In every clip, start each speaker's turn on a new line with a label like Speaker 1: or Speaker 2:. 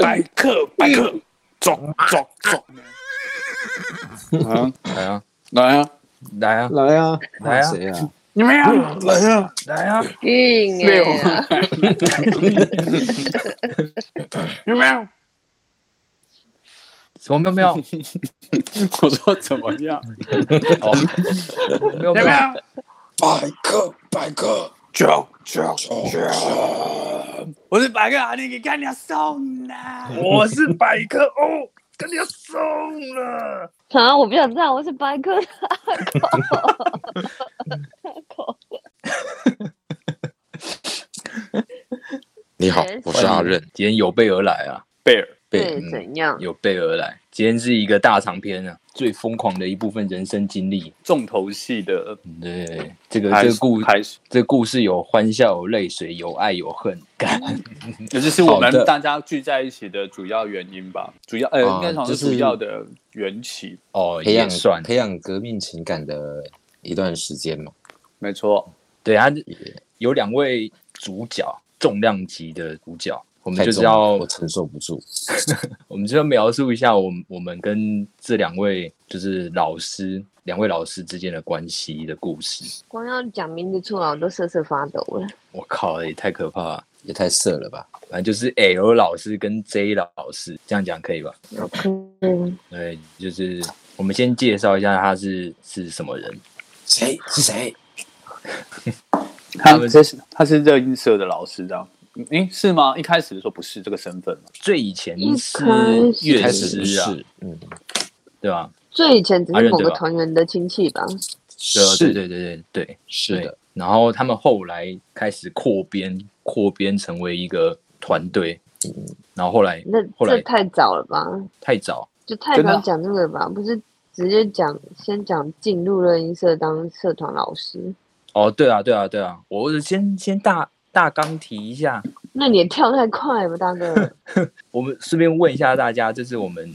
Speaker 1: 百克百克，走走走，
Speaker 2: 啊，
Speaker 1: 来啊。
Speaker 2: 来啊，
Speaker 1: 来啊。
Speaker 3: 来啊，
Speaker 1: 来啊。
Speaker 3: 谁啊？
Speaker 1: 你们要来啊。来啊，有
Speaker 4: 哎，
Speaker 1: 有没有？什么喵喵？
Speaker 2: 我说怎么样？
Speaker 1: 哦，喵喵，
Speaker 2: 百克百克，
Speaker 1: 九九九，我是百克阿弟，给干掉送了。我是百克哦，干掉送了。
Speaker 4: 啊，我不想知道，我是白客大口，大口，
Speaker 3: 你好
Speaker 4: 哎，
Speaker 3: 我是阿任。
Speaker 1: 今天有备而来啊，
Speaker 2: 贝尔，
Speaker 4: 贝
Speaker 3: 尔
Speaker 4: 怎样？
Speaker 1: 有备而来。今天是一个大长篇啊，最疯狂的一部分人生经历。
Speaker 2: 重头戏的
Speaker 1: 对，这个这个故这个故事有欢笑，有泪水，有爱，有恨。感，
Speaker 2: 这就是我们大家聚在一起的主要原因吧？主要呃，
Speaker 3: 啊
Speaker 2: 应该讲是主要的缘起，
Speaker 1: 哦，
Speaker 3: 培养
Speaker 1: 也算。
Speaker 3: 培养革命情感的一段时间嘛。
Speaker 2: 没错。
Speaker 1: 对，他有两位主角，重量级的主角，我们就是要
Speaker 3: 我承受不住。
Speaker 1: 我们就要描述一下我们我们跟这两位就是老师，两位老师之间的关系的故事。
Speaker 4: 光要讲名字出来，我都瑟瑟发抖了。
Speaker 1: 我靠，也太可怕了！
Speaker 3: 也太色了吧！
Speaker 1: 反正就是 L 老师跟 J 老师，这样讲可以吧？
Speaker 4: 嗯，
Speaker 1: 对，就是我们先介绍一下他是是什么人。
Speaker 3: 谁是谁？
Speaker 2: 他这是他是热音社的老师，这样，诶，是吗？一开始的时候不是这个身份吗？
Speaker 1: 最以前
Speaker 4: 一
Speaker 1: 是
Speaker 4: 开始
Speaker 3: 是，嗯，
Speaker 1: 对吧？
Speaker 4: 最以前只是某个团员的亲戚吧？
Speaker 3: 是
Speaker 1: 对对对对对，
Speaker 3: 是的，。
Speaker 1: 然后他们后来开始扩编，扩编成为一个团队。嗯然后后来
Speaker 4: 那
Speaker 1: 后来
Speaker 4: 这太早了吧？
Speaker 1: 太早，
Speaker 4: 就太早讲这个吧？不是直接讲先讲进入乐音社当社团老师？
Speaker 1: 哦，对啊，对啊，对啊，我先先大大纲提一下，
Speaker 4: 那你也跳太快了，大哥。
Speaker 1: 我们顺便问一下大家，这是我们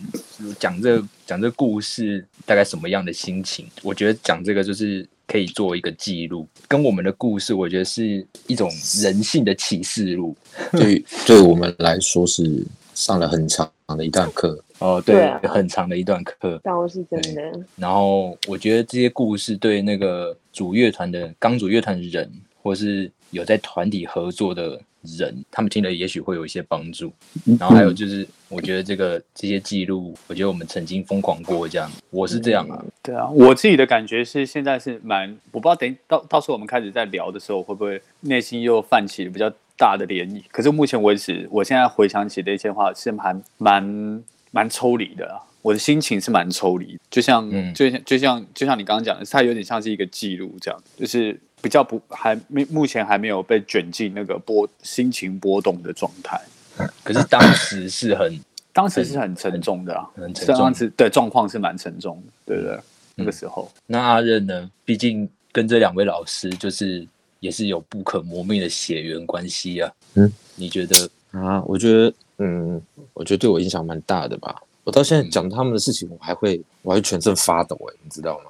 Speaker 1: 讲这讲这故事大概什么样的心情？我觉得讲这个就是可以做一个记录，跟我们的故事，我觉得是一种人性的启示录。
Speaker 3: 对 对我们来说是上了很长的一段课。
Speaker 1: 哦，
Speaker 4: 对啊
Speaker 1: 很长的一段课。
Speaker 4: 倒是真的，
Speaker 1: 然后我觉得这些故事对那个主乐团的刚主乐团的人，或是有在团体合作的人，他们听了也许会有一些帮助。然后还有就是，我觉得这个这些记录，我觉得我们曾经疯狂过，这样，我是这样啊。
Speaker 2: 对啊，我自己的感觉是现在是蛮，我不知道等到到时候我们开始在聊的时候，会不会内心又泛起比较大的涟漪？可是目前为止，我现在回想起的一些话是蛮蛮蛮抽离的啊。我的心情是蛮抽离，就像、
Speaker 1: 嗯
Speaker 2: 就像就像就像你刚刚讲的，它有点像是一个记录这样，就是比较不还没目前还没有被卷进那个波心情波动的状态。
Speaker 1: 可是当时是很
Speaker 2: 当时是很沉重的啊，
Speaker 1: 很沉重
Speaker 2: 当时对状况是蛮沉重的，对不对？那个时候，
Speaker 1: 那阿任呢？毕竟跟这两位老师就是也是有不可磨灭的血缘关系啊。
Speaker 3: 嗯，
Speaker 1: 你觉得？
Speaker 3: 啊，我觉得，嗯，我觉得对我影响蛮大的吧。我到现在讲他们的事情，我还会，我还会全身发抖，哎，你知道吗？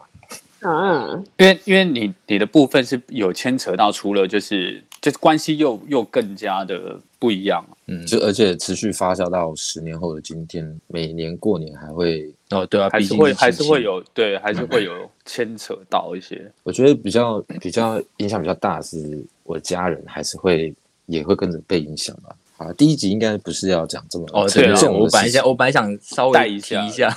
Speaker 4: 嗯，
Speaker 2: 因为因为你你的部分是有牵扯到，除了就是就是关系又又更加的不一样，
Speaker 1: 嗯，
Speaker 3: 就而且持续发酵到十年后的今天，每年过年还会，
Speaker 1: 哦，对啊，
Speaker 2: 还是会还是会有对，还是会有牵扯到一些。
Speaker 3: 我觉得比较比较影响比较大的是我家人，还是会也会跟着被影响吧。啊，第一集应该不是要讲这么
Speaker 1: 哦，对啊，我本来想。我本来想稍微提
Speaker 2: 带一下
Speaker 1: 一下，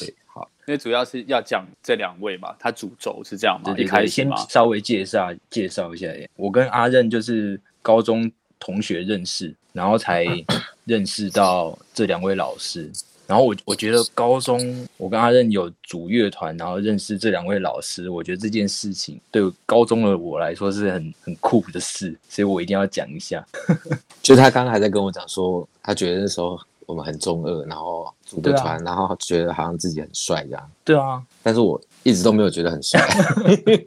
Speaker 3: 对，好，
Speaker 2: 因为主要是要讲这两位嘛，他主轴是这样嘛，
Speaker 1: 对对
Speaker 2: 一开
Speaker 1: 对，先
Speaker 2: 始嘛，
Speaker 1: 稍微介绍介绍一下。我跟阿任就是高中同学认识，然后才 认识到这两位老师。然后我我觉得高中我跟阿任有组乐团，然后认识这两位老师，我觉得这件事情对高中的我来说是很很酷的事，所以我一定要讲一下。
Speaker 3: 就他刚刚还在跟我讲说，他觉得那时候我们很中二，然后组个
Speaker 1: 对啊
Speaker 3: 团，然后觉得好像自己很帅这样。
Speaker 1: 对啊，
Speaker 3: 但是我一直都没有觉得很帅，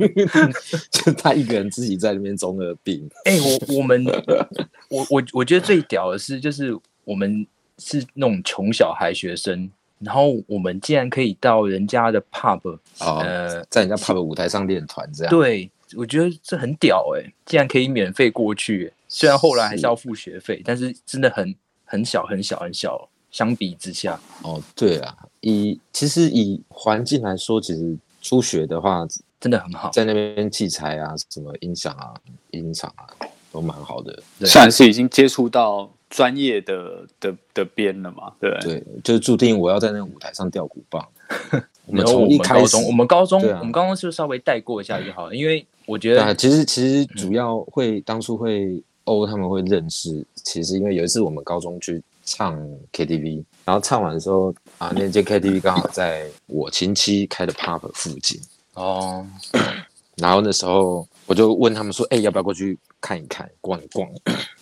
Speaker 3: 就他一个人自己在那边中二病。
Speaker 1: 哎、我我们 我我我觉得最屌的是，就是我们是那种穷小孩学生，然后我们竟然可以到人家的 pub，、
Speaker 3: 哦
Speaker 1: 呃，
Speaker 3: 在人家 pub 舞台上练团这样。
Speaker 1: 对，我觉得这很屌哎、竟然可以免费过去、虽然后来还是要付学费，但是真的很很小很小很小，相比之下，
Speaker 3: 哦，对啊，以其实以环境来说，其实初学的话，
Speaker 1: 真的很好。
Speaker 3: 在那边器材啊、什么音响啊、音场啊，都蛮好的。
Speaker 1: 对
Speaker 2: 算是已经接触到专业的的的边了嘛，对不对？
Speaker 3: 就是注定我要在那个舞台上吊鼓棒。我们
Speaker 1: 然后我
Speaker 3: 从一开始
Speaker 1: 们高中，我们高中，我们高中就稍微带过一下就好了，因为我觉
Speaker 3: 得啊，
Speaker 1: 得
Speaker 3: 其实其实主要会、当初会欧他们会认识，其实因为有一次我们高中去唱 KTV，然后唱完的时候啊，那间 KTV 刚好在我亲戚开的 pub 附近，
Speaker 1: 哦，
Speaker 3: 然后那时候我就问他们说，哎、要不要过去看一看、逛一逛？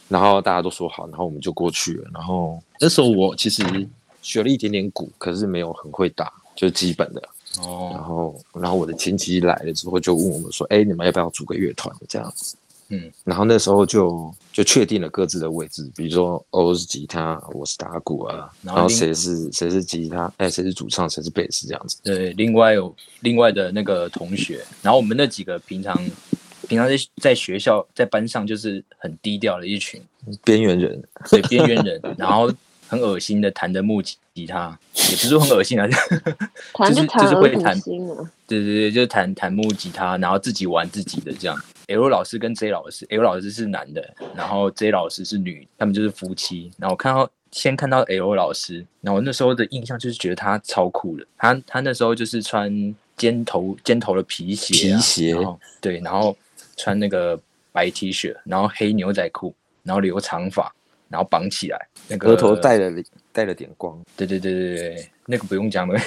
Speaker 3: 然后大家都说好，然后我们就过去了。然后那时候我其实学了一点点鼓，可是没有很会打，就基本的。哦然
Speaker 1: 哦，
Speaker 3: 后，然后我的亲戚来了之后，就问我们说：“哎，你们要不要组个乐团？”这样子。
Speaker 1: 嗯，
Speaker 3: 然后那时候就就确定了各自的位置，比如说欧是吉他，我是打鼓啊，然后谁是谁是吉他，哎，谁是主唱，谁是贝斯这样子。
Speaker 1: 对，另外有另外的那个同学，然后我们那几个平常平常在在学校在班上就是很低调的一群，
Speaker 3: 边缘人，
Speaker 1: 对边缘人，然后很恶心的弹的木吉吉他，也不是说很恶心啊，
Speaker 4: 弹
Speaker 1: 就是就是会弹对对对，就是弹弹木吉他，然后自己玩自己的这样。L 老师跟 J 老师，L 老师是男的，然后 J 老师是女，他们就是夫妻。然后我看到先看到 L 老师，然后我那时候的印象就是觉得他超酷的，他他那时候就是穿尖头尖头的皮鞋、啊，
Speaker 3: 皮鞋
Speaker 1: 对，然后穿那个白 T 恤，然后黑牛仔裤，然后留长发，然后绑起来，那个
Speaker 3: 额头戴了带了点光。
Speaker 1: 对对对对对，那个不用讲了，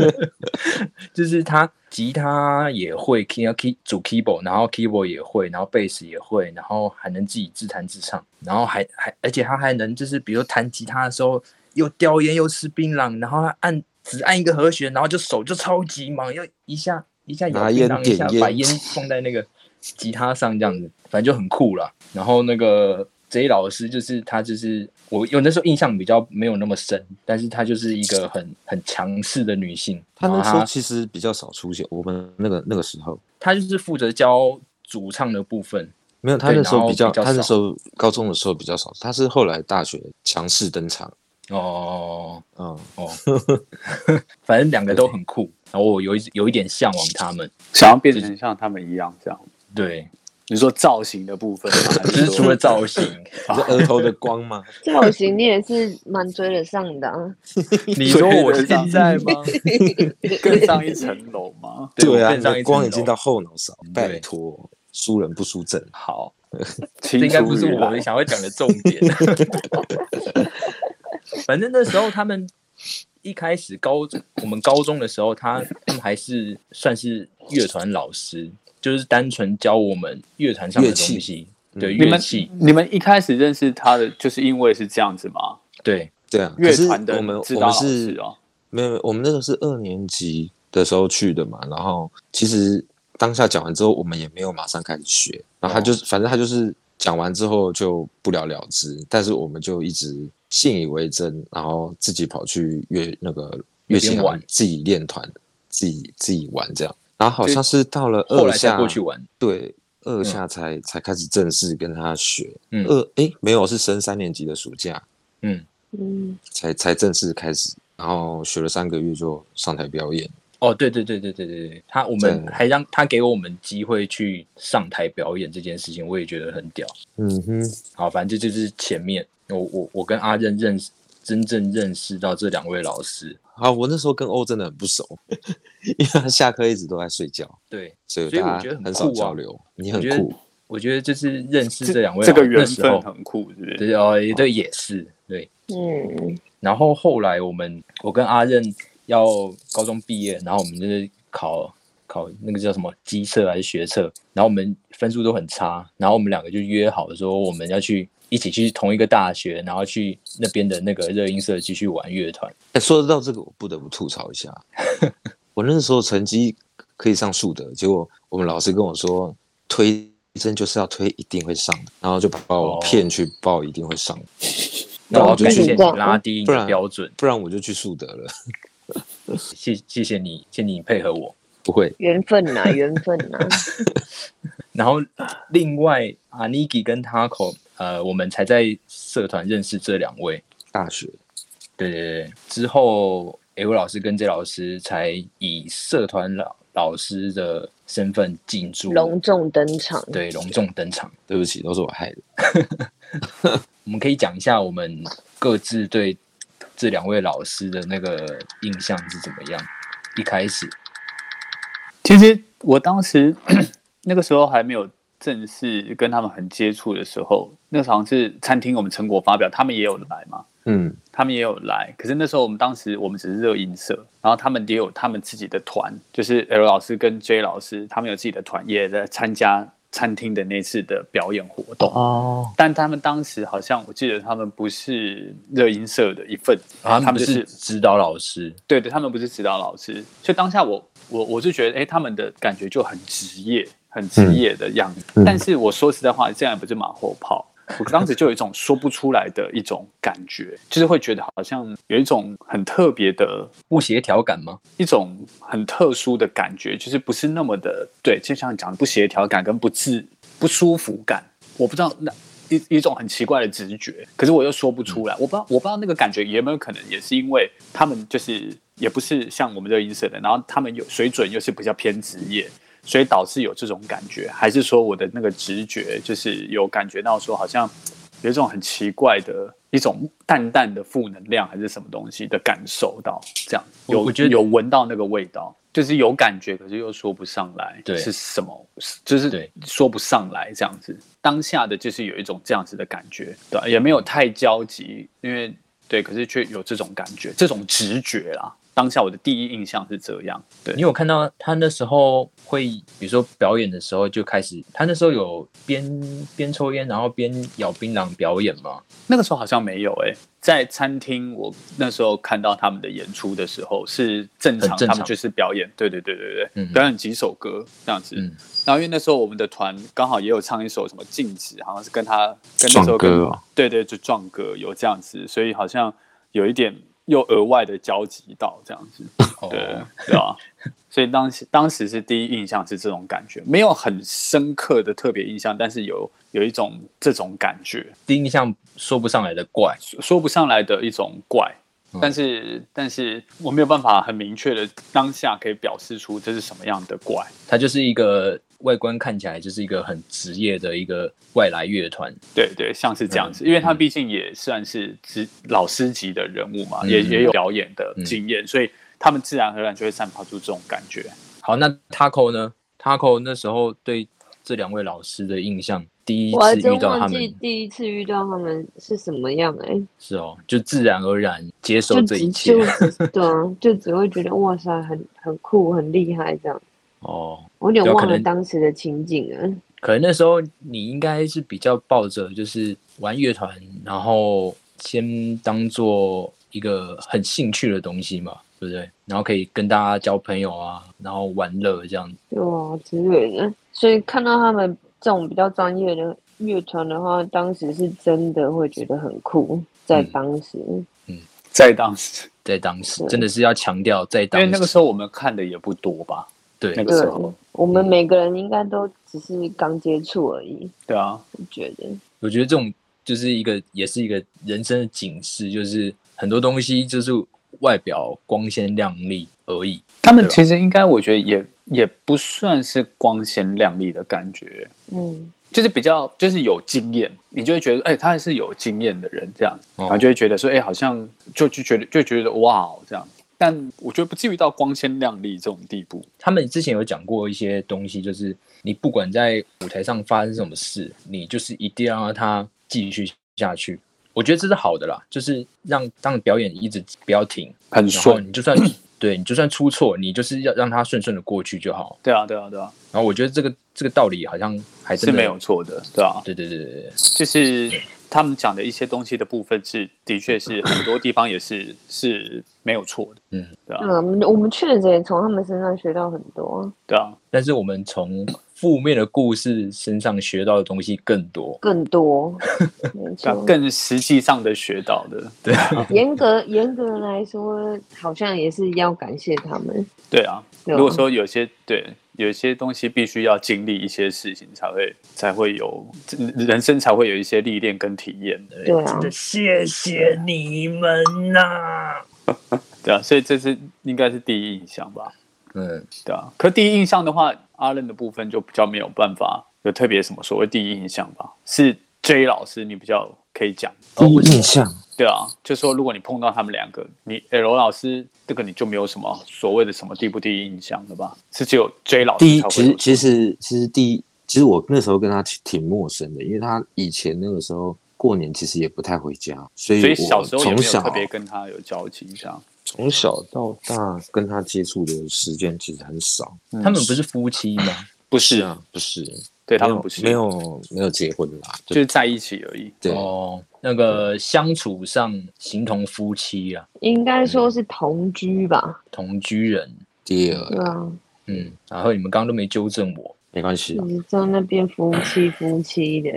Speaker 1: 就是他吉他也会 key 要 key 主 keyboard，然后 keyboard 也会，然后贝斯也会，然后还能自己自弹自唱，然后还还而且他还能就是比如弹吉他的时候又叼烟又吃槟榔，然后他按只按一个和弦，然后就手就超级忙，要一下一下摇
Speaker 3: 拿烟
Speaker 1: 槟榔，一下把烟放在那个吉他上这样子，反正就很酷了。然后那个 J 老师就是他就是我有那时候印象比较没有那么深，但是她就是一个很很强势的女性。
Speaker 3: 她那时候其实比较少出现，我们那个那个时候
Speaker 1: 她就是负责教主唱的部分。
Speaker 3: 没有，
Speaker 1: 她
Speaker 3: 那时候比较，
Speaker 1: 然后比较少
Speaker 3: 他那时候高中的时候比较少，她是后来大学强势登场。
Speaker 1: 哦
Speaker 3: 嗯，
Speaker 1: 哦，反正两个都很酷，然后我有一有一点向往他们。
Speaker 2: 想要变成像他们一样这样。
Speaker 1: 对，
Speaker 2: 你说造型的部分吗，
Speaker 1: 就是是除了造型，
Speaker 3: 你是额头的光吗？
Speaker 4: 造型你也是蛮追得上的啊。
Speaker 1: 你说我现在吗？
Speaker 2: 更上一层楼吗？
Speaker 1: 对
Speaker 3: 啊，
Speaker 1: 我更上一层
Speaker 3: 你的光已经到后脑勺，拜托，输人不输阵。
Speaker 1: 好，
Speaker 2: 这
Speaker 1: 这应该不是我们想要讲的重点。反正那时候他们一开始高中，我们高中的时候，他他们还是算是乐团老师，就是单纯教我们乐团上的
Speaker 3: 乐器。
Speaker 1: 东西，对
Speaker 2: 你们
Speaker 1: 乐器，
Speaker 2: 你们一开始认识他的，就是因为是这样子吗？
Speaker 1: 对
Speaker 3: 对啊，
Speaker 2: 乐团的
Speaker 3: 我们
Speaker 2: 指导老
Speaker 3: 我们是
Speaker 2: 师哦，
Speaker 3: 没有，没有我们那个是二年级的时候去的嘛，然后其实当下讲完之后，我们也没有马上开始学，然后他就是、反正他就是讲完之后就不了了之，但是我们就一直信以为真，然后自己跑去乐那个乐器行
Speaker 1: 玩。
Speaker 3: 自己练团，自己自己玩这样，然后好像是到了二下
Speaker 1: 过去玩，
Speaker 3: 对。二下才、才开始正式跟他学，
Speaker 1: 嗯
Speaker 3: 二诶没有是升三年级的暑假，
Speaker 1: 嗯，
Speaker 4: 嗯，
Speaker 3: 才才正式开始，然后学了三个月就上台表演。
Speaker 1: 哦，对对对对对对对，他我们
Speaker 3: 对
Speaker 1: 还让他给我们机会去上台表演这件事情，我也觉得很屌。
Speaker 3: 嗯哼，
Speaker 1: 好，反正这就是前面我我我跟阿任认识真正认识到这两位老师，
Speaker 3: 啊，我那时候跟欧真的很不熟，因为他下课一直都在睡觉，
Speaker 1: 对，
Speaker 3: 所以
Speaker 1: 所以我
Speaker 3: 大家很
Speaker 1: 觉得很
Speaker 3: 少交流。你很酷，
Speaker 1: 我觉得就是认识这两位
Speaker 2: 这个
Speaker 1: 候，
Speaker 2: 很酷，是不是？
Speaker 1: 对哦，对也是对。
Speaker 4: 嗯，
Speaker 1: 然后后来我们我跟阿任要高中毕业，然后我们就是考考那个叫什么机测还是学测，然后我们分数都很差，然后我们两个就约好说我们要去一起去同一个大学，然后去那边的那个热音社继续玩乐团。
Speaker 3: 哎，说到这个，我不得不吐槽一下，我那时候成绩可以上树德，结果我们老师跟我说推甄就是要推一定会上的，然后就把我
Speaker 1: 哦
Speaker 3: 骗去报一定会上，
Speaker 1: 那我要
Speaker 3: 就去
Speaker 1: 感谢你拉低你的标准，
Speaker 3: 不然我就去树德了。
Speaker 1: 谢谢谢你，谢谢你配合我。
Speaker 3: 不会，
Speaker 4: 缘分呐、缘分呐、
Speaker 1: 然后另外阿尼基跟 Taco 呃，我们才在社团认识这两位。
Speaker 3: 大学
Speaker 1: 对对对，之后 L 老师跟 J 老师才以社团老老师的身份进驻，
Speaker 4: 隆重登场。
Speaker 1: 对隆重登场。
Speaker 3: 对不起，都是我害的。
Speaker 1: 我们可以讲一下我们各自对这两位老师的那个印象是怎么样。一开始，
Speaker 2: 其实我当时 那个时候还没有正式跟他们很接触的时候，那时候好像是餐厅我们成果发表，他们也有来嘛，
Speaker 3: 嗯，
Speaker 2: 他们也有来。可是那时候我们当时我们只是热音社，然后他们也有他们自己的团，就是 L 老师跟 J 老师，他们有自己的团，也在参加餐厅的那次的表演活动。
Speaker 3: 哦，
Speaker 2: 但他们当时好像我记得他们不是热音社的一份子，
Speaker 1: 他们
Speaker 2: 就是
Speaker 1: 指导老师，
Speaker 2: 对对，他们不是指导老师，所以当下我我我就觉得，哎，他们的感觉就很职业，很职业的样子。
Speaker 3: 嗯
Speaker 2: 但是我说实在话，这样也不是马后炮。我当时就有一种说不出来的一种感觉，就是会觉得好像有一种很特别的
Speaker 1: 不协调感吗？
Speaker 2: 一种很特殊的感觉，就是不是那么的对，就像讲的不协调感跟不自不舒服感，我不知道那一一种很奇怪的直觉，可是我又说不出来，我不知道我不知道那个感觉有没有可能也是因为他们就是也不是像我们这个音色的，然后他们有水准又是比较偏职业。所以导致有这种感觉，还是说我的那个直觉就是有感觉到说好像有一种很奇怪的一种淡淡的负能量，还是什么东西的感受到这样，有
Speaker 1: 我我觉得
Speaker 2: 有闻到那个味道，就是有感觉，可是又说不上来
Speaker 1: 对
Speaker 2: 是什么，就是说不上来这样子。当下的就是有一种这样子的感觉，对，也没有太焦急，因为对，可是却有这种感觉，这种直觉啦。当下我的第一印象是这样，对。
Speaker 1: 你有看到他那时候会，比如说表演的时候就开始，他那时候有边边抽烟然后边咬槟榔表演吗？
Speaker 2: 那个时候好像没有诶、在餐厅我那时候看到他们的演出的时候是正常，
Speaker 1: 正常。
Speaker 2: 他们就是表演，对对对对对，
Speaker 1: 嗯。
Speaker 2: 表演几首歌这样子。
Speaker 1: 嗯。
Speaker 2: 然后因为那时候我们的团刚好也有唱一首什么《静止》，好像是跟他跟那时候跟
Speaker 3: 歌哦。
Speaker 2: 对对，就壮歌有这样子，所以好像有一点又额外的交集到这样子。
Speaker 1: 哦
Speaker 2: 对对啊，所以当时当时是第一印象是这种感觉，没有很深刻的特别印象，但是有有一种这种感觉，
Speaker 1: 第一印象说不上来的怪，
Speaker 2: 说说不上来的一种怪。
Speaker 1: 嗯
Speaker 2: 但是，但是我没有办法很明确的当下可以表示出这是什么样的怪。
Speaker 1: 它就是一个外观看起来就是一个很职业的一个外来乐团。
Speaker 2: 对对，像是这样子，
Speaker 1: 嗯
Speaker 2: 因为他毕竟也算是职老师级的人物嘛，
Speaker 1: 嗯
Speaker 2: 也也有表演的经验，所以他们自然而然就会散发出这种感觉。
Speaker 1: 好，那 Taco 呢？Taco 那时候对这两位老师的印象，第一次遇到他们
Speaker 4: 第一次遇到他们是什么样哎、
Speaker 1: 是哦，就自然而然接受这一切
Speaker 4: 对啊，就只会觉得哇塞，很很酷，很厉害这样。
Speaker 1: 哦。
Speaker 4: 我有点忘了当时的情景了。
Speaker 1: 可能那时候你应该是比较抱着就是玩乐团，然后先当做一个很兴趣的东西嘛，对不对？然后可以跟大家交朋友啊，然后玩乐这样子。
Speaker 4: 对啊之类的。所以看到他们这种比较专业的乐团的话，当时是真的会觉得很酷，在
Speaker 1: 嗯
Speaker 4: 当时。
Speaker 2: 嗯在当时，
Speaker 1: 在当时真的是要强调，在当时因
Speaker 2: 为那个时候我们看的也不多吧，
Speaker 1: 对。
Speaker 4: 对
Speaker 2: 那个时候，
Speaker 4: 我们每个人应该都只是刚接触而已，
Speaker 2: 对啊，
Speaker 4: 我觉得。
Speaker 1: 我觉得这种就是一个，也是一个人生的警示，就是很多东西就是外表光鲜亮丽而已。
Speaker 2: 他们其实应该我觉得也也不算是光鲜亮丽的感觉，
Speaker 4: 嗯，
Speaker 2: 就是比较就是有经验，你就会觉得哎、他还是有经验的人这样，
Speaker 1: 哦。
Speaker 2: 然后就会觉得说哎、好像就就觉得就觉得哇哦这样，但我觉得不至于到光鲜亮丽这种地步。
Speaker 1: 他们之前有讲过一些东西，就是你不管在舞台上发生什么事，你就是一定要让它继续下去。我觉得这是好的啦，就是让让表演一直不要停，
Speaker 2: 很顺
Speaker 1: 你就算对你就算出错，你就是要让它顺顺的过去就好。
Speaker 2: 对啊，对啊，对啊，
Speaker 1: 然后我觉得这个这个道理好像还
Speaker 2: 是没有。错的，对啊，
Speaker 1: 对对对对对，
Speaker 2: 就是他们讲的一些东西的部分是，的确是 很多地方也是是没有错的，
Speaker 1: 嗯，
Speaker 2: 对啊，
Speaker 4: 嗯，我们我们确实也从他们身上学到很多，
Speaker 2: 对啊，
Speaker 1: 但是我们从负面的故事身上学到的东西更多。
Speaker 4: 更多。
Speaker 2: 更实际上的学到的，
Speaker 1: 对啊，
Speaker 4: 严格严格来说，好像也是要感谢他们。
Speaker 2: 对啊。
Speaker 4: 对啊
Speaker 2: 如果说有些对有一些东西必须要经历一些事情才会才会有人生才会有一些历练跟体验的。
Speaker 4: 对啊
Speaker 1: 真的谢谢你们呐、
Speaker 2: 对啊，所以这是应该是第一印象吧？
Speaker 1: 嗯，
Speaker 2: 对啊，可第一印象的话，阿任的部分就比较没有办法有特别什么所谓第一印象吧？是 J 老师你比较可以讲。
Speaker 3: 第一印象，
Speaker 2: 对啊，就说如果你碰到他们两个，你 L 老师这个你就没有什么所谓的什么第不第一印象了吧？是只有 J 老师
Speaker 3: 第一其实其实其实第一，其实我那时候跟他挺挺陌生的，因为他以前那个时候过年其实也不太回家，所以
Speaker 2: 所以
Speaker 3: 我
Speaker 2: 小时候
Speaker 3: 从小
Speaker 2: 特别跟他有交集，这样。
Speaker 3: 从小到大跟他接触的时间其实很少。
Speaker 2: 嗯
Speaker 1: 他们不是夫妻吗？
Speaker 2: 不是
Speaker 3: 啊，不是，
Speaker 2: 对他们不是
Speaker 3: 没有没有结婚啦，
Speaker 2: 就
Speaker 3: 就是
Speaker 2: 在一起而已。
Speaker 3: 对
Speaker 1: 哦，那个相处上形同夫妻啊，
Speaker 4: 应该说是同居吧？
Speaker 1: 同居人。
Speaker 3: 第二
Speaker 4: 对啊，
Speaker 1: 嗯，然后你们刚刚都没纠正我。
Speaker 3: 没关系啊
Speaker 4: 就，是在那边夫妻夫妻的。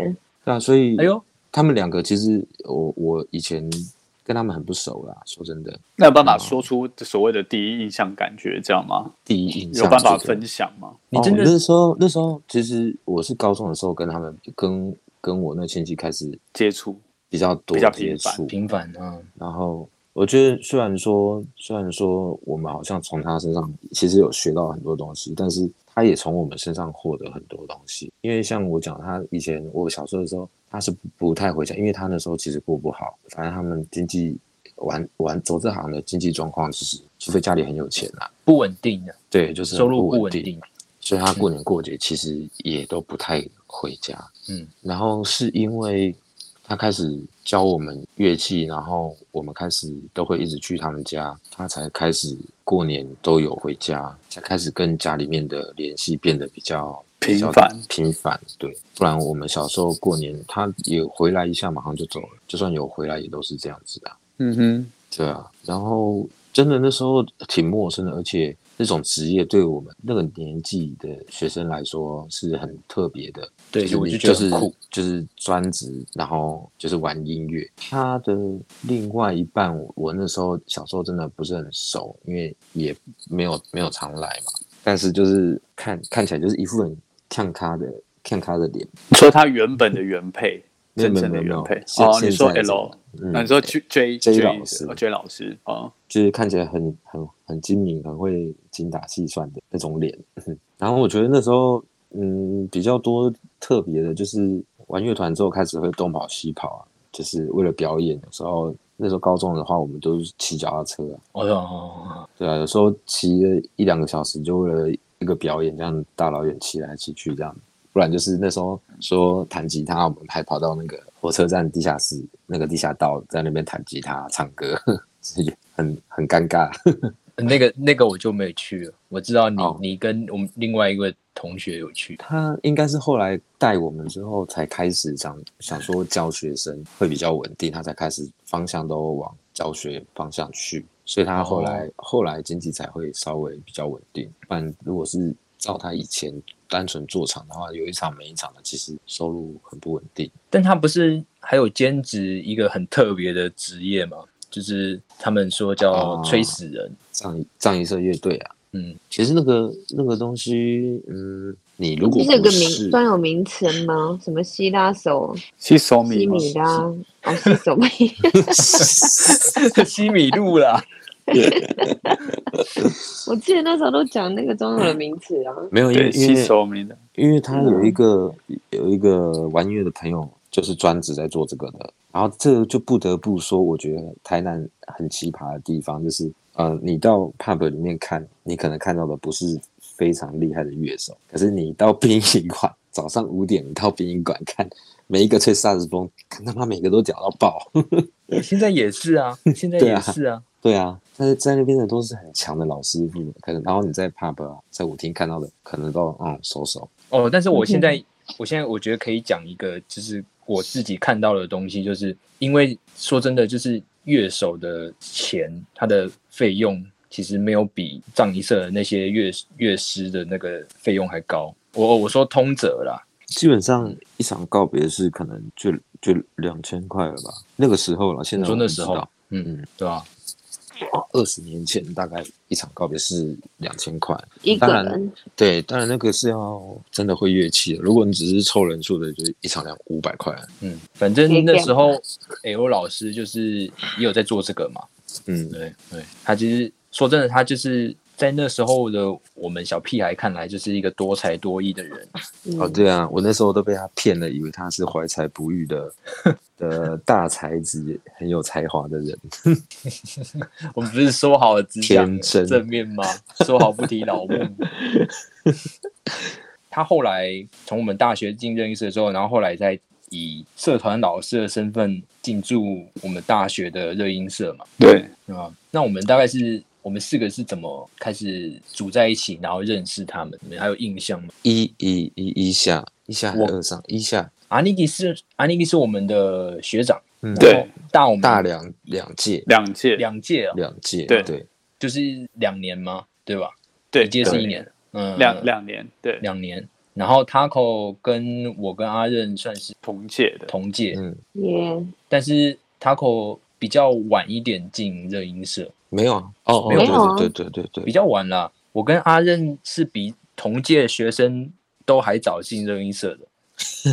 Speaker 3: 对啊，所以
Speaker 1: 哎呦，
Speaker 3: 他们两个其实我我以前跟他们很不熟啦，说真的，
Speaker 2: 那有办法说出所谓的第一印象感觉，这样吗？
Speaker 3: 第一印象
Speaker 2: 有办法分享吗？
Speaker 1: 你真的
Speaker 3: 哦、那时候那时候其实我是高中的时候跟他们跟跟我那亲戚开始
Speaker 2: 接触
Speaker 3: 比较多
Speaker 2: 比较频繁
Speaker 3: 触，
Speaker 1: 平凡啊，
Speaker 3: 然后我觉得虽然说虽然说我们好像从他身上其实有学到很多东西，但是他也从我们身上获得很多东西。因为像我讲，他以前我小时候的时候，他是不不太回家，因为他那时候其实过不好，反正他们经济玩玩走这行的经济状况，就是除非家里很有钱啦，
Speaker 1: 不稳定的，
Speaker 3: 对，就是
Speaker 1: 收入。
Speaker 3: 不
Speaker 1: 稳定。
Speaker 3: 所以他过年过节其实也都不太回家。
Speaker 1: 嗯，
Speaker 3: 然后是因为他开始教我们乐器，然后我们开始都会一直去他们家，他才开始过年都有回家，才开始跟家里面的联系变得比较
Speaker 2: 频繁
Speaker 3: 频繁。对，不然我们小时候过年他也回来一下，马上就走了，就算有回来也都是这样子的。
Speaker 2: 嗯哼，
Speaker 3: 对啊，然后真的那时候挺陌生的，而且那种职业对我们那个年纪的学生来说是很特别的。
Speaker 1: 对
Speaker 3: 就是
Speaker 1: 我就
Speaker 3: 是
Speaker 1: 得很酷
Speaker 3: 就是专职，然后就是玩音乐。他的另外一半，我我那时候小时候真的不是很熟，因为也没有没有常来嘛。但是就是看看起来就是一副很看咖的看咖的脸，
Speaker 2: 你说他原本的原配，真正的原配
Speaker 3: 现
Speaker 2: 哦，你说 L，你说 J J
Speaker 3: J 老师
Speaker 2: 哦 J 老师哦，
Speaker 3: 就是看起来很很很精明，很会精打细算的那种脸。然后我觉得那时候，嗯，比较多特别的，就是玩乐团之后开始会东跑西跑啊，就是为了表演。有时候那时候高中的话，我们都是骑脚踏车啊，
Speaker 1: 哦，
Speaker 3: 对啊，有时候骑了一两个小时，就为了一个表演，这样大老远骑来骑去这样。不然就是那时候说弹吉他，我们还跑到那个火车站地下室那个地下道，在那边弹吉他唱歌，是很很尴尬。
Speaker 1: 那个那个我就没去了。我知道你、
Speaker 3: 哦
Speaker 1: 你跟我们另外一位同学有去。
Speaker 3: 他应该是后来带我们之后才开始想想说教学生会比较稳定，他才开始方向都往教学方向去，所以他后来、后来经济才会稍微比较稳定。不然如果是照他以前单纯做场的话，有一场没一场的，其实收入很不稳定。
Speaker 1: 但他不是还有兼职一个很特别的职业吗？就是他们说叫
Speaker 3: 哦
Speaker 1: 吹死人。
Speaker 3: 藏一藏一社乐队啊，
Speaker 1: 嗯，
Speaker 3: 其实那个那个东西，嗯，你如果
Speaker 4: 这是有个
Speaker 3: 不是
Speaker 4: 名专有名词吗？什么希拉手、
Speaker 2: 西米
Speaker 4: 西
Speaker 2: 米
Speaker 4: 拉？哦，西手米。
Speaker 1: 西米露啦。
Speaker 4: 我记得那时候都讲那个中文的名词啊。
Speaker 3: 没有，因为因为因为他有一个、有一个玩音乐的朋友，就是专职在做这个的。然后这就不得不说，我觉得台南很奇葩的地方就是，呃，你到 pub 里面看，你可能看到的不是非常厉害的乐手，可是你到殡仪馆，早上五点你到殡仪馆看，每一个吹萨克斯风，看他妈每个都屌到爆。
Speaker 1: 现在也是啊，现在也是啊。
Speaker 3: 对啊，但是在那边的都是很强的老师傅，可能然后你在 pub 啊，在舞厅看到的，可能都嗯熟手。
Speaker 1: 哦，但是我现在，我现在我觉得可以讲一个，就是我自己看到的东西，就是因为说真的，就是乐手的钱，他的费用其实没有比藏一社的那些乐乐师的那个费用还高。我我说通则啦，
Speaker 3: 基本上一场告别式可能就就两千块了吧，那个时候了。现在我
Speaker 1: 说那时候
Speaker 3: 不知道，
Speaker 1: 嗯，对吧、
Speaker 3: 二十年前大概一场告别是两千块，
Speaker 4: 一个
Speaker 3: 当然
Speaker 4: 人
Speaker 3: 对，当然那个是要真的会乐器的，如果你只是凑人数的，就一场两五百块。
Speaker 1: 嗯，反正那时候 L 老师就是也有在做这个嘛，
Speaker 3: 嗯，
Speaker 1: 对对，他其实说真的，他就是在那时候的我们小屁孩看来，就是一个多才多艺的人。
Speaker 3: 哦，
Speaker 4: 嗯，
Speaker 3: 对啊，我那时候都被他骗了，以为他是怀才不遇的 的大才子，很有才华的人。
Speaker 1: 我们不是说好了只讲
Speaker 3: 天真
Speaker 1: 正面吗？说好不提老木。他后来从我们大学进任音社之后，然后后来再以社团老师的身份进驻我们大学的热音社嘛，
Speaker 2: 对，
Speaker 1: 啊，那我们大概是我们四个是怎么开始组在一起，然后认识他们？你们还有印象吗？
Speaker 3: 一一一一下一下还
Speaker 1: 我
Speaker 3: 二上一下
Speaker 1: 阿尼基是阿尼基是我们的学长，
Speaker 3: 嗯
Speaker 2: 对
Speaker 1: 然后大我们
Speaker 3: 大两两届
Speaker 2: 两届，
Speaker 1: 两届啊，
Speaker 3: 两届
Speaker 2: 对
Speaker 3: 对
Speaker 1: 就是两年吗？对吧？
Speaker 2: 对，
Speaker 1: 一届是一年，嗯，
Speaker 2: 两两年，对，
Speaker 1: 两年。然后 Taco 跟我跟阿任算是
Speaker 2: 同届的，
Speaker 1: 同届，
Speaker 3: 嗯
Speaker 4: 也
Speaker 1: 但是 Taco 比较晚一点进热音社，
Speaker 3: 没有啊哦哦
Speaker 1: 没
Speaker 4: 有啊
Speaker 3: 对对对对对
Speaker 1: 比较晚了。我跟阿任是比同届学生都还早进热音社的，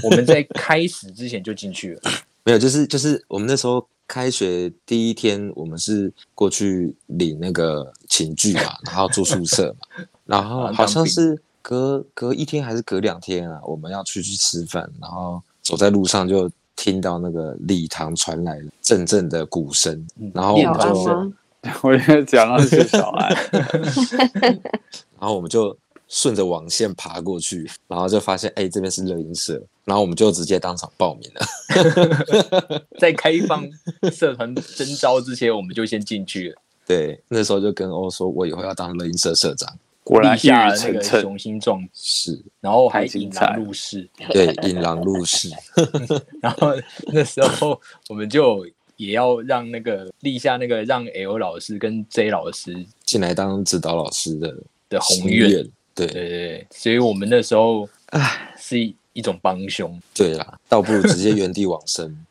Speaker 1: 我们在 开始之前就进去了。
Speaker 3: 没有，就是就是我们那时候开学第一天，我们是过去领那个寝具嘛，然后住宿舍嘛，然后
Speaker 1: 啊
Speaker 3: 好像是隔隔一天还是隔两天啊，我们要出去吃饭，然后走在路上就听到那个礼堂传来阵阵的鼓声，
Speaker 1: 嗯
Speaker 3: 然后我们就？
Speaker 2: 我觉得讲到是小安，
Speaker 3: 然后我们就顺着网线爬过去，然后就发现哎、这边是乐音社，然后我们就直接当场报名了。
Speaker 1: 在开放社团征招之前，我们就先进去了，
Speaker 3: 对，那时候就跟欧说，我以后要当乐音社社长。
Speaker 2: 果然
Speaker 1: 下了那个，雄心壮志，然后还引狼入室。
Speaker 3: 对，引狼入室。
Speaker 1: 然后那时候我们就也要让那个立下那个让 L 老师跟 J 老师
Speaker 3: 进来当指导老师的
Speaker 1: 的宏愿，
Speaker 3: 对
Speaker 1: 对对对，所以我们那时候唉是一一种帮凶，
Speaker 3: 对啦，倒不如直接原地往生。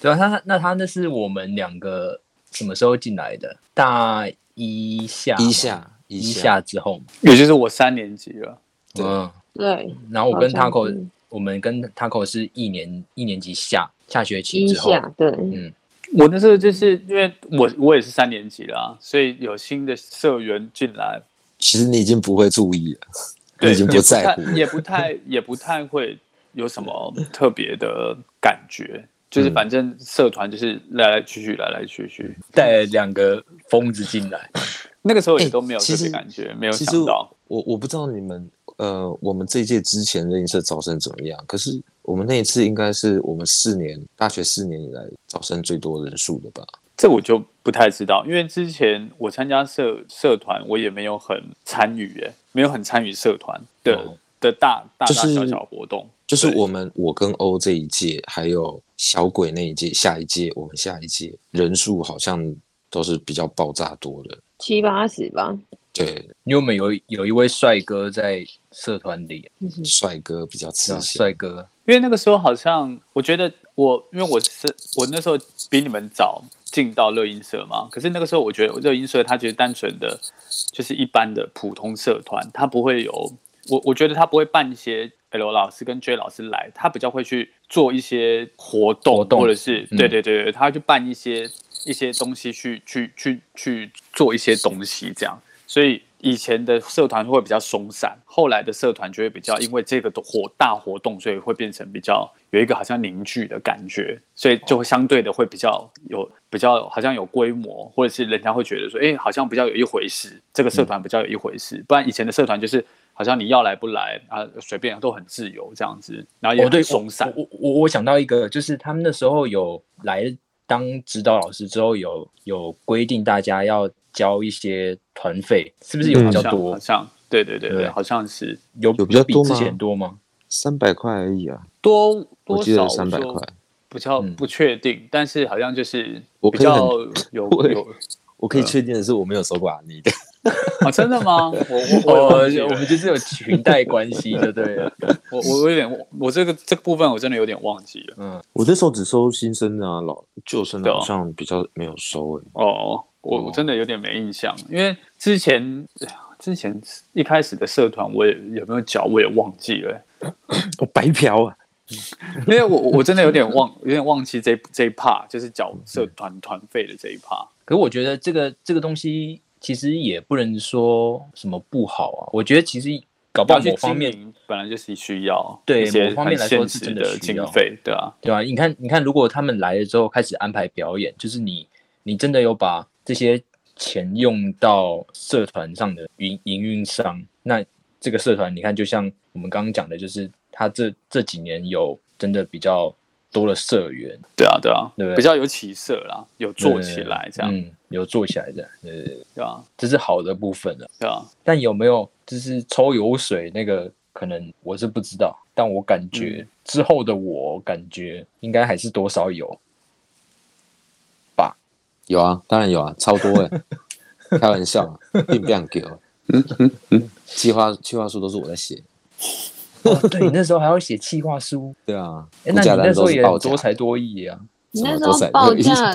Speaker 1: 对啊，他那他那是我们两个什么时候进来的？大一下
Speaker 3: 一下
Speaker 1: 一
Speaker 3: 一
Speaker 1: 下。之后嘛，
Speaker 2: 也就是我三年级了，
Speaker 3: 对
Speaker 1: 嗯，
Speaker 4: 对，
Speaker 1: 然后我跟 Taco 我们跟 Taco 是一年一年级下下学期之后，
Speaker 4: 下对，
Speaker 1: 嗯，
Speaker 2: 我那时候就是因为我我也是三年级了啊，所以有新的社员进来，
Speaker 3: 其实你已经不会注意了，你
Speaker 2: 对，
Speaker 3: 已经
Speaker 2: 不
Speaker 3: 在乎。
Speaker 2: 也不太 也不太会有什么特别的感觉，就是
Speaker 3: 嗯。
Speaker 2: 反正社团就是来来去去，来来去去，
Speaker 1: 带两个疯子进来，
Speaker 2: 那个时候也
Speaker 3: 哎
Speaker 2: 都没有特别感觉，没有想到。
Speaker 3: 我我不知道你们呃，我们这一届之前的音社招生怎么样？可是我们那一次应该是我们四年大学四年以来招生最多人数的吧？
Speaker 2: 这我就不太知道，因为之前我参加社社团，我也没有很参与，哎，没有很参与社团的、
Speaker 1: 哦
Speaker 2: 的大大大小小活动。
Speaker 3: 就是
Speaker 2: 对
Speaker 3: 我们我跟欧这一届，还有小鬼那一届，下一届我们下一届人数好像都是比较爆炸多的。
Speaker 4: 七八十吧，
Speaker 3: 对，
Speaker 1: 因为我们有有一位帅哥在社团里，
Speaker 3: 帅哥比较
Speaker 1: 是吧？
Speaker 3: 吃香。
Speaker 1: 帅哥，
Speaker 2: 因为那个时候好像，我觉得我，因为我是我那时候比你们早进到乐音社嘛，可是那个时候我觉得乐音社它其实单纯的就是一般的普通社团，它不会有我我觉得它不会办一些 L 老师跟 J 老师来，他比较会去做一些活动，
Speaker 1: 活动。
Speaker 2: 或者是
Speaker 1: 嗯。
Speaker 2: 对对对对，他会去办一些一些东西去去去去做一些东西这样，所以以前的社团会比较松散，后来的社团就会比较因为这个的活大活动，所以会变成比较有一个好像凝聚的感觉，所以就会相对的会比较有比较好像有规模，或者是人家会觉得说，哎，好像比较有一回事，这个社团比较有一回事，不然以前的社团就是。好像你要来不来啊，随便都很自由这样子，然后也松散。
Speaker 1: 我我我我想到一个，就是他们那时候有来当指导老师之后，有有规定大家要交一些团费，是不是有
Speaker 3: 嗯
Speaker 1: 比较
Speaker 2: 好像好？像对对对对，
Speaker 1: 对
Speaker 2: 好像是
Speaker 1: 有
Speaker 3: 有比较多吗
Speaker 1: 比之前多吗？
Speaker 3: 三百块而已啊，
Speaker 2: 多多
Speaker 3: 我记得
Speaker 2: 少
Speaker 3: 三百块。
Speaker 2: 比较
Speaker 1: 嗯
Speaker 2: 不确定，但是好像就是
Speaker 3: 我
Speaker 2: 比较有
Speaker 3: 我
Speaker 2: 有
Speaker 3: 我可以确定的是，我没有收过阿尼的。
Speaker 2: 啊，真的吗？我我
Speaker 1: 我
Speaker 2: 我
Speaker 1: 们就是有裙带关系，就对了。
Speaker 2: 我我我有点我这个这个部分我真的有点忘记了。
Speaker 1: 嗯，
Speaker 3: 我那时候只收新生的啊，老旧生的好像比较没有收诶、
Speaker 2: 哦，我我真的有点没印象，因为之前之前一开始的社团我也有没有缴我也忘记了，
Speaker 3: 我白嫖啊！
Speaker 2: 因为我我真的有点忘有点忘记这这一 part 就是缴社团团费的这一 part。
Speaker 1: 可我觉得这个这个东西其实也不能说什么不好啊。我觉得其实搞不好某方面，
Speaker 2: 本来就是需要
Speaker 1: 对某方面来说是真的需要
Speaker 2: 经费，对啊，
Speaker 1: 对啊、你看，你看，如果他们来了之后开始安排表演，就是你你真的有把这些钱用到社团上的营营运上，那这个社团你看，就像我们刚刚讲的，就是他这这几年有真的比较多了社员，
Speaker 2: 对啊，对啊，
Speaker 1: 对不对
Speaker 2: 比较有起色啦，有做起来这样，
Speaker 1: 嗯，有做起来的，对对对，
Speaker 2: 对啊，
Speaker 1: 这是好的部分了。
Speaker 2: 对啊，
Speaker 1: 但有没有就是抽油水那个，可能我是不知道，但我感觉、
Speaker 2: 嗯
Speaker 1: 之后的我感觉应该还是多少有吧。
Speaker 3: 有啊，当然有啊，超多哎、开玩笑啊，并不想给我。计划计划书都是我在写，
Speaker 1: 哦，对你那时候还要写企划书，
Speaker 3: 对啊，
Speaker 1: 哎，那你那时候也多才多艺啊。
Speaker 4: 你那时候报价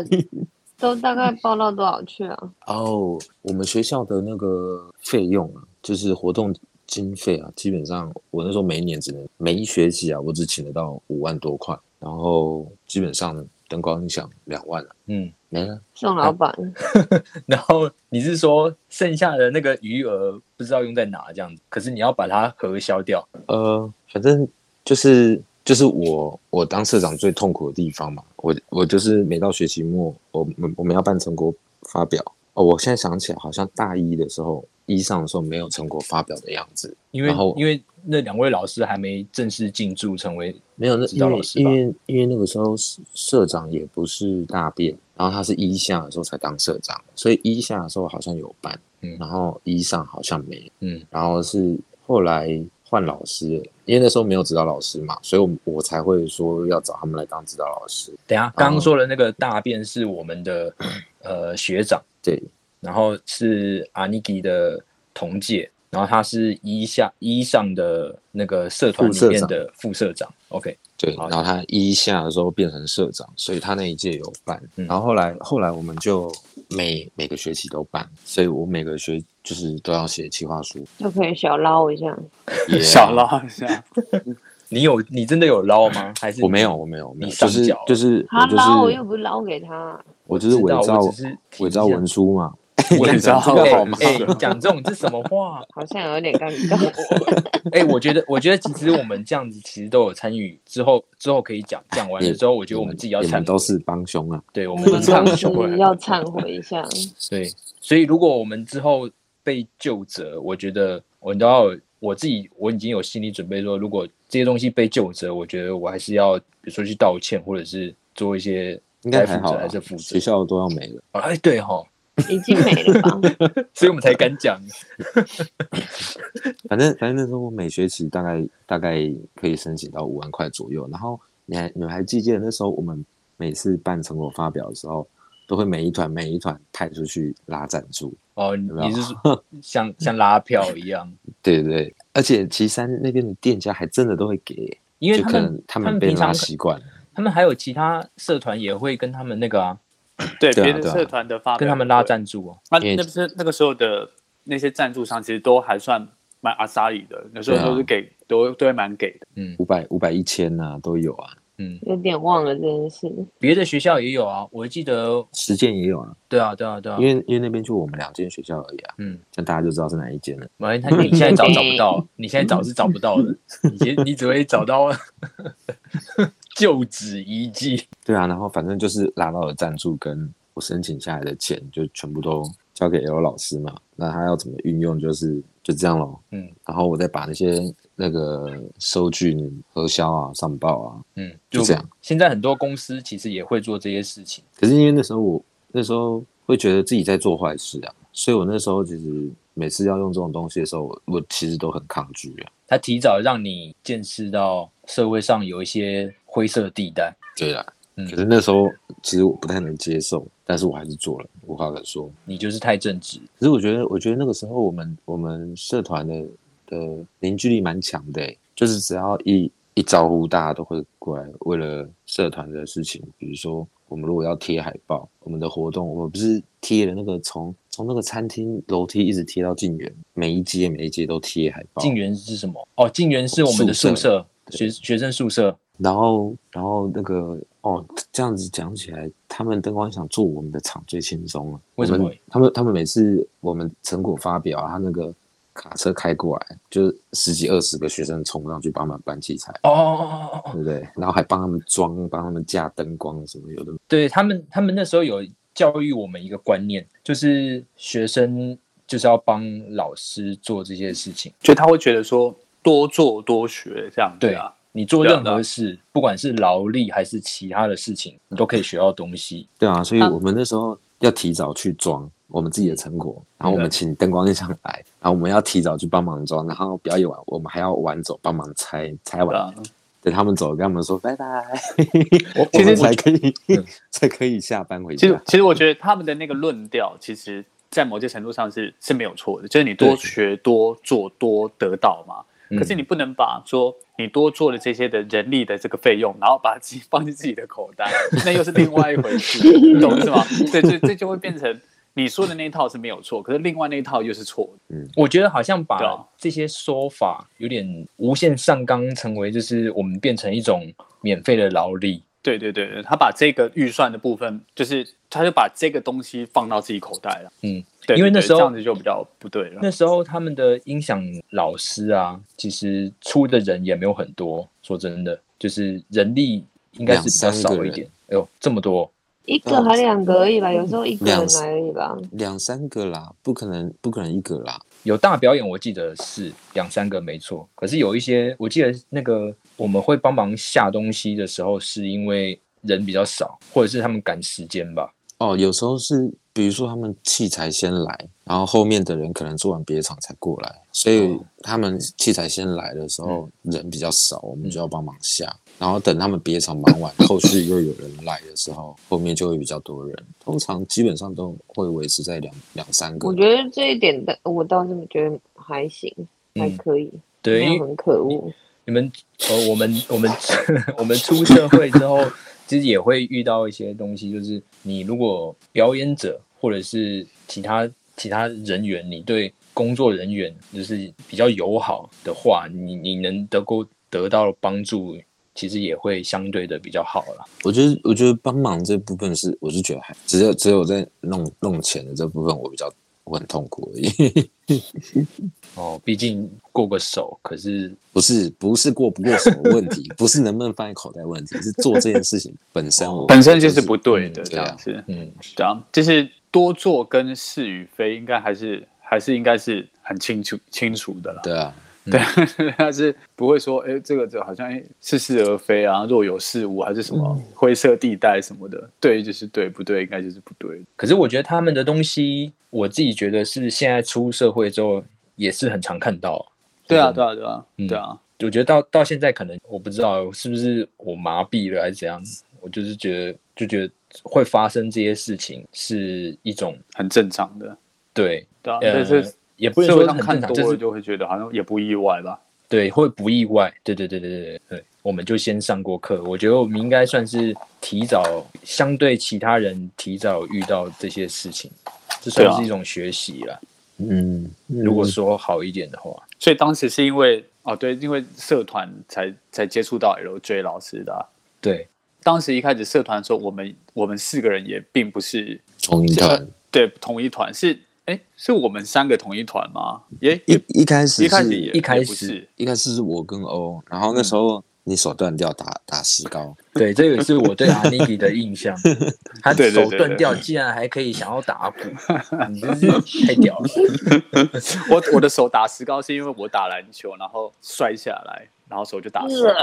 Speaker 4: 都大概报到多少去啊？
Speaker 3: 哦，我们学校的那个费用啊，就是活动经费啊，基本上我那时候每一年只能每一学期啊，我只请得到五万多块，然后基本上灯光音响两万了、
Speaker 1: 嗯，
Speaker 3: 没了。
Speaker 4: 宋老板，
Speaker 1: 然后你是说剩下的那个余额不知道用在哪这样子，可是你要把它核销掉。
Speaker 3: 呃，反正就是就是我我当社长最痛苦的地方嘛，我我就是每到学期末，我们我们要办成果发表。哦，我现在想起来，好像大一的时候，一上的时候没有成果发表的样子，
Speaker 1: 因为因为那两位老师还没正式进驻成为
Speaker 3: 没有那
Speaker 1: 指
Speaker 3: 因为
Speaker 1: 导老师吧
Speaker 3: 因为因为那个时候社社长也不是大便，然后他是一下的时候才当社长，所以一下的时候好像有办，
Speaker 1: 嗯
Speaker 3: 然后一上好像没有，
Speaker 1: 嗯
Speaker 3: 然后是后来换老师，因为那时候没有指导老师嘛，所以我我才会说要找他们来当指导老师。
Speaker 1: 等下刚刚说的那个大便是我们的呃学长，
Speaker 3: 对，
Speaker 1: 然后是阿尼基的同届，然后他是一下一上的那个社团里面的副社长。OK，
Speaker 3: 对，然后他一下的时候变成社长，所以他那一届有办，
Speaker 1: 嗯。
Speaker 3: 然后后来后来我们就每每个学期都办，所以我每个学就是都要写企划书，
Speaker 4: 就可以小捞一下。
Speaker 3: 也
Speaker 2: 小捞一下，
Speaker 1: 你有你真的有捞吗？还是
Speaker 3: 我没有，我没有，没有，
Speaker 1: 你
Speaker 3: 就是就是
Speaker 4: 他
Speaker 3: 我就
Speaker 4: 捞我又不是捞给他，
Speaker 3: 我就是伪造
Speaker 1: 是
Speaker 3: 伪造文书嘛，
Speaker 2: 伪造
Speaker 1: 这个
Speaker 2: 好吗
Speaker 1: 哎，你讲这种这什么话？
Speaker 4: 好像有点尴尬。
Speaker 1: 哎、我觉得，我觉得其实我们这样子其实都有参与，之后之后可以讲，讲完了之后，我觉得我们自己要
Speaker 3: 你
Speaker 1: 忏悔，
Speaker 3: 们都是帮凶啊，
Speaker 1: 对，我们都是帮凶
Speaker 4: 要忏悔一下。
Speaker 1: 对，所以如果我们之后被救责，我觉得我都要我自己我已经有心理准备说，如果这些东西被救责，我觉得我还是要比如说去道歉，或者是做一些
Speaker 3: 应该还好啊
Speaker 1: 还是负责
Speaker 3: 学。校都要没了。
Speaker 1: 哎，对哈，
Speaker 4: 已经没了吧？
Speaker 1: 所以我们才敢讲。
Speaker 3: 反正反正那时候我每学期大概大概可以申请到五万块左右，然后你还你们还记得那时候我们每次办成果发表的时候，都会每一团每一团派出去拉赞助，
Speaker 1: 哦，你是说像像拉票一样？
Speaker 3: 对对对，而且岐山那边的店家还真的都会给，
Speaker 1: 因为他们
Speaker 3: 能他们
Speaker 1: 平常
Speaker 3: 拉习惯了，
Speaker 1: 他们还有其他社团也会跟他们那个啊，
Speaker 2: 对别的社团的发
Speaker 1: 跟他们拉赞助哦。
Speaker 2: 那那不是那个时候的那些赞助商，其实都还算蛮阿萨里的，有时候都是给、都都会蛮给的。
Speaker 1: 嗯。
Speaker 3: 五百五百一千呐都有啊，
Speaker 1: 嗯，
Speaker 4: 有点忘了这件事。
Speaker 1: 别的学校也有啊，我记得，
Speaker 3: 实践也有啊，
Speaker 1: 对啊，对啊，对啊
Speaker 3: 因，为因为那边就我们两间学校而已啊，
Speaker 1: 嗯，
Speaker 3: 这样大家就知道是哪一间了。
Speaker 1: 反正他你现在找找不到，你现在找是找不到的，你其实你只会找到 旧址遗迹。
Speaker 3: 对啊，然后反正就是拿到了赞助跟我申请下来的钱，就全部都交给 L 老师嘛。那他要怎么运用，就是就这样咯。
Speaker 1: 嗯
Speaker 3: 然后我再把那些那个收据核销啊、上报啊。
Speaker 1: 嗯，
Speaker 3: 就这样。
Speaker 1: 现在很多公司其实也会做这些事情。
Speaker 3: 可是因为那时候我那时候会觉得自己在做坏事啊，所以我那时候其实每次要用这种东西的时候，我我其实都很抗拒啊。
Speaker 1: 他提早让你见识到社会上有一些灰色地带。
Speaker 3: 对啊，
Speaker 1: 嗯
Speaker 3: 可是那时候其实我不太能接受，但是我还是做了，无话可说。
Speaker 1: 你就是太正直。
Speaker 3: 可是我觉得，我觉得那个时候我们我们社团的的凝聚力蛮强的欸，就是只要一一招呼，大家都会过来，为了社团的事情，比如说我们如果要贴海报，我们的活动，我们不是贴了那个从从那个餐厅楼梯一直贴到进园，每一阶每一阶都贴海报。
Speaker 1: 进园是什么？哦，进园是我们的宿
Speaker 3: 宿
Speaker 1: 舍，学学生宿舍。
Speaker 3: 然后，然后那个哦，这样子讲起来，他们灯光想做我们的场最轻松了。
Speaker 1: 为什么
Speaker 3: 他们他们每次我们成果发表啊，他那个卡车开过来，就是十几二十个学生冲上去帮忙搬器材，
Speaker 1: 哦哦哦哦哦，
Speaker 3: 对不对？然后还帮他们装，帮他们架灯光什么有的。
Speaker 1: 对他们，他们那时候有教育我们一个观念，就是学生就是要帮老师做这些事情。
Speaker 2: 就他会觉得说多做多学这样子
Speaker 1: 对
Speaker 2: 啊。
Speaker 1: 你做任何事，不管是劳力还是其他的事情，你都可以学到东西。
Speaker 3: 对啊，所以
Speaker 2: 啊
Speaker 3: 我们那时候要提早去装我们自己的成果，然后我们
Speaker 1: 对
Speaker 3: 请灯光上来，然后我们要提早去帮忙装，然后表演完我们还要晚走帮忙拆，拆完等他们走，跟他们说拜拜，
Speaker 1: 我
Speaker 3: 我们
Speaker 1: 我
Speaker 3: 才可以
Speaker 1: 嗯
Speaker 3: 才可以下班回家。
Speaker 2: 其实其实我觉得他们的那个论调，其实在某些程度上是是没有错的，就是你多
Speaker 1: 对
Speaker 2: 学多做多得到嘛。
Speaker 1: 嗯
Speaker 2: 可是你不能把说你多做了这些的人力的这个费用，然后把自己放进自己的口袋，那又是另外一回事，你 懂是吗？对，这这就会变成你说的那一套是没有错，可是另外那一套又是错的。
Speaker 1: 我觉得好像把这些说法有点无限上纲，成为就是我们变成一种免费的劳力。
Speaker 2: 对对对对，他把这个预算的部分，就是他就把这个东西放到自己口袋了。
Speaker 1: 嗯，
Speaker 2: 对，对
Speaker 1: 因为那时候
Speaker 2: 这样子就比较不对了。
Speaker 1: 那时候他们的音响老师啊，其实出的人也没有很多。说真的，就是人力应该是比较少一点。哎呦，这么多！
Speaker 4: 一个还两个而已吧，有时候一个人来而已吧。
Speaker 3: 两三个啦，不可能不可能一个啦。
Speaker 1: 有大表演，我记得是两三个没错。可是有一些，我记得那个我们会帮忙下东西的时候，是因为人比较少，或者是他们赶时间吧。
Speaker 3: 哦，有时候是比如说他们器材先来，然后后面的人可能做完别场才过来，所以
Speaker 1: 哦
Speaker 3: 他们器材先来的时候、人比较少，我们就要帮忙下。然后等他们别场忙完，后续又有人来的时候，后面就会比较多人。通常基本上都会维持在两两三个。
Speaker 4: 我觉得这一点的，我倒是觉得还行，还
Speaker 1: 嗯
Speaker 4: 可以，
Speaker 1: 对，
Speaker 4: 很可恶。
Speaker 1: 你们呃，我们我们 我们出社会之后，其实也会遇到一些东西，就是你如果表演者或者是其他其他人员，你对工作人员就是比较友好的话，你你能得够得到帮助，其实也会相对的比较好了。
Speaker 3: 我觉得，我觉得帮忙这部分是，我是觉得还只有只有在弄弄钱的这部分，我比较我很痛苦而已。
Speaker 1: 哦，毕竟过个手，可是
Speaker 3: 不是不是过不过手的问题，不是能不能放在口袋的问题，是做这件事情本身我
Speaker 2: 本身就是不对的，
Speaker 3: 嗯
Speaker 2: 这样子。
Speaker 1: 嗯，
Speaker 2: 这样就是多做跟是与非，应该还是还是应该是很清楚清楚的了。
Speaker 3: 对啊，
Speaker 2: 对，他是不会说，哎，这个这好像哎似是而非啊，若有似无，还是什么灰色地带什么的。对就是对，不对应该就是不对。
Speaker 1: 可是我觉得他们的东西，我自己觉得是现在出社会之后也是很常看到。
Speaker 2: 对啊，对啊，对啊，
Speaker 1: 嗯
Speaker 2: 对啊。
Speaker 1: 我觉得到到现在可能我不知道是不是我麻痹了还是怎样，我就是觉得就觉得会发生这些事情是一种
Speaker 2: 很正常的，
Speaker 1: 对，
Speaker 2: 对啊。
Speaker 1: 呃
Speaker 2: 但是
Speaker 1: 也不能
Speaker 2: 社会
Speaker 1: 说很正常，
Speaker 2: 看多了
Speaker 1: 就是
Speaker 2: 就会觉得好像也不意外吧。
Speaker 1: 对会不意外，对对对对对对对，我们就先上过课，我觉得我们应该算是提早相对其他人提早遇到这些事情，这算是一种学习了。
Speaker 3: 嗯，
Speaker 1: 如果说好一点的话，
Speaker 2: 所以当时是因为哦，对，因为社团才才接触到 LJ 老师的啊、
Speaker 1: 对，
Speaker 2: 当时一开始社团的时候，我们我们四个人也并不是
Speaker 3: 同一团
Speaker 2: 对同一团，是哎，是我们三个同一团吗？耶
Speaker 3: 一
Speaker 2: 也
Speaker 3: 一开始是
Speaker 2: 一开始
Speaker 1: 一开始
Speaker 3: 一开始是我跟欧，然后那时候你手断掉打打石膏，
Speaker 1: 对，这个是我对阿尼迪的印象。他手断掉，竟然还可以想要打鼓，你真是太屌了。
Speaker 2: 我我的手打石膏是因为我打篮球，然后摔下来，然后手就打石膏，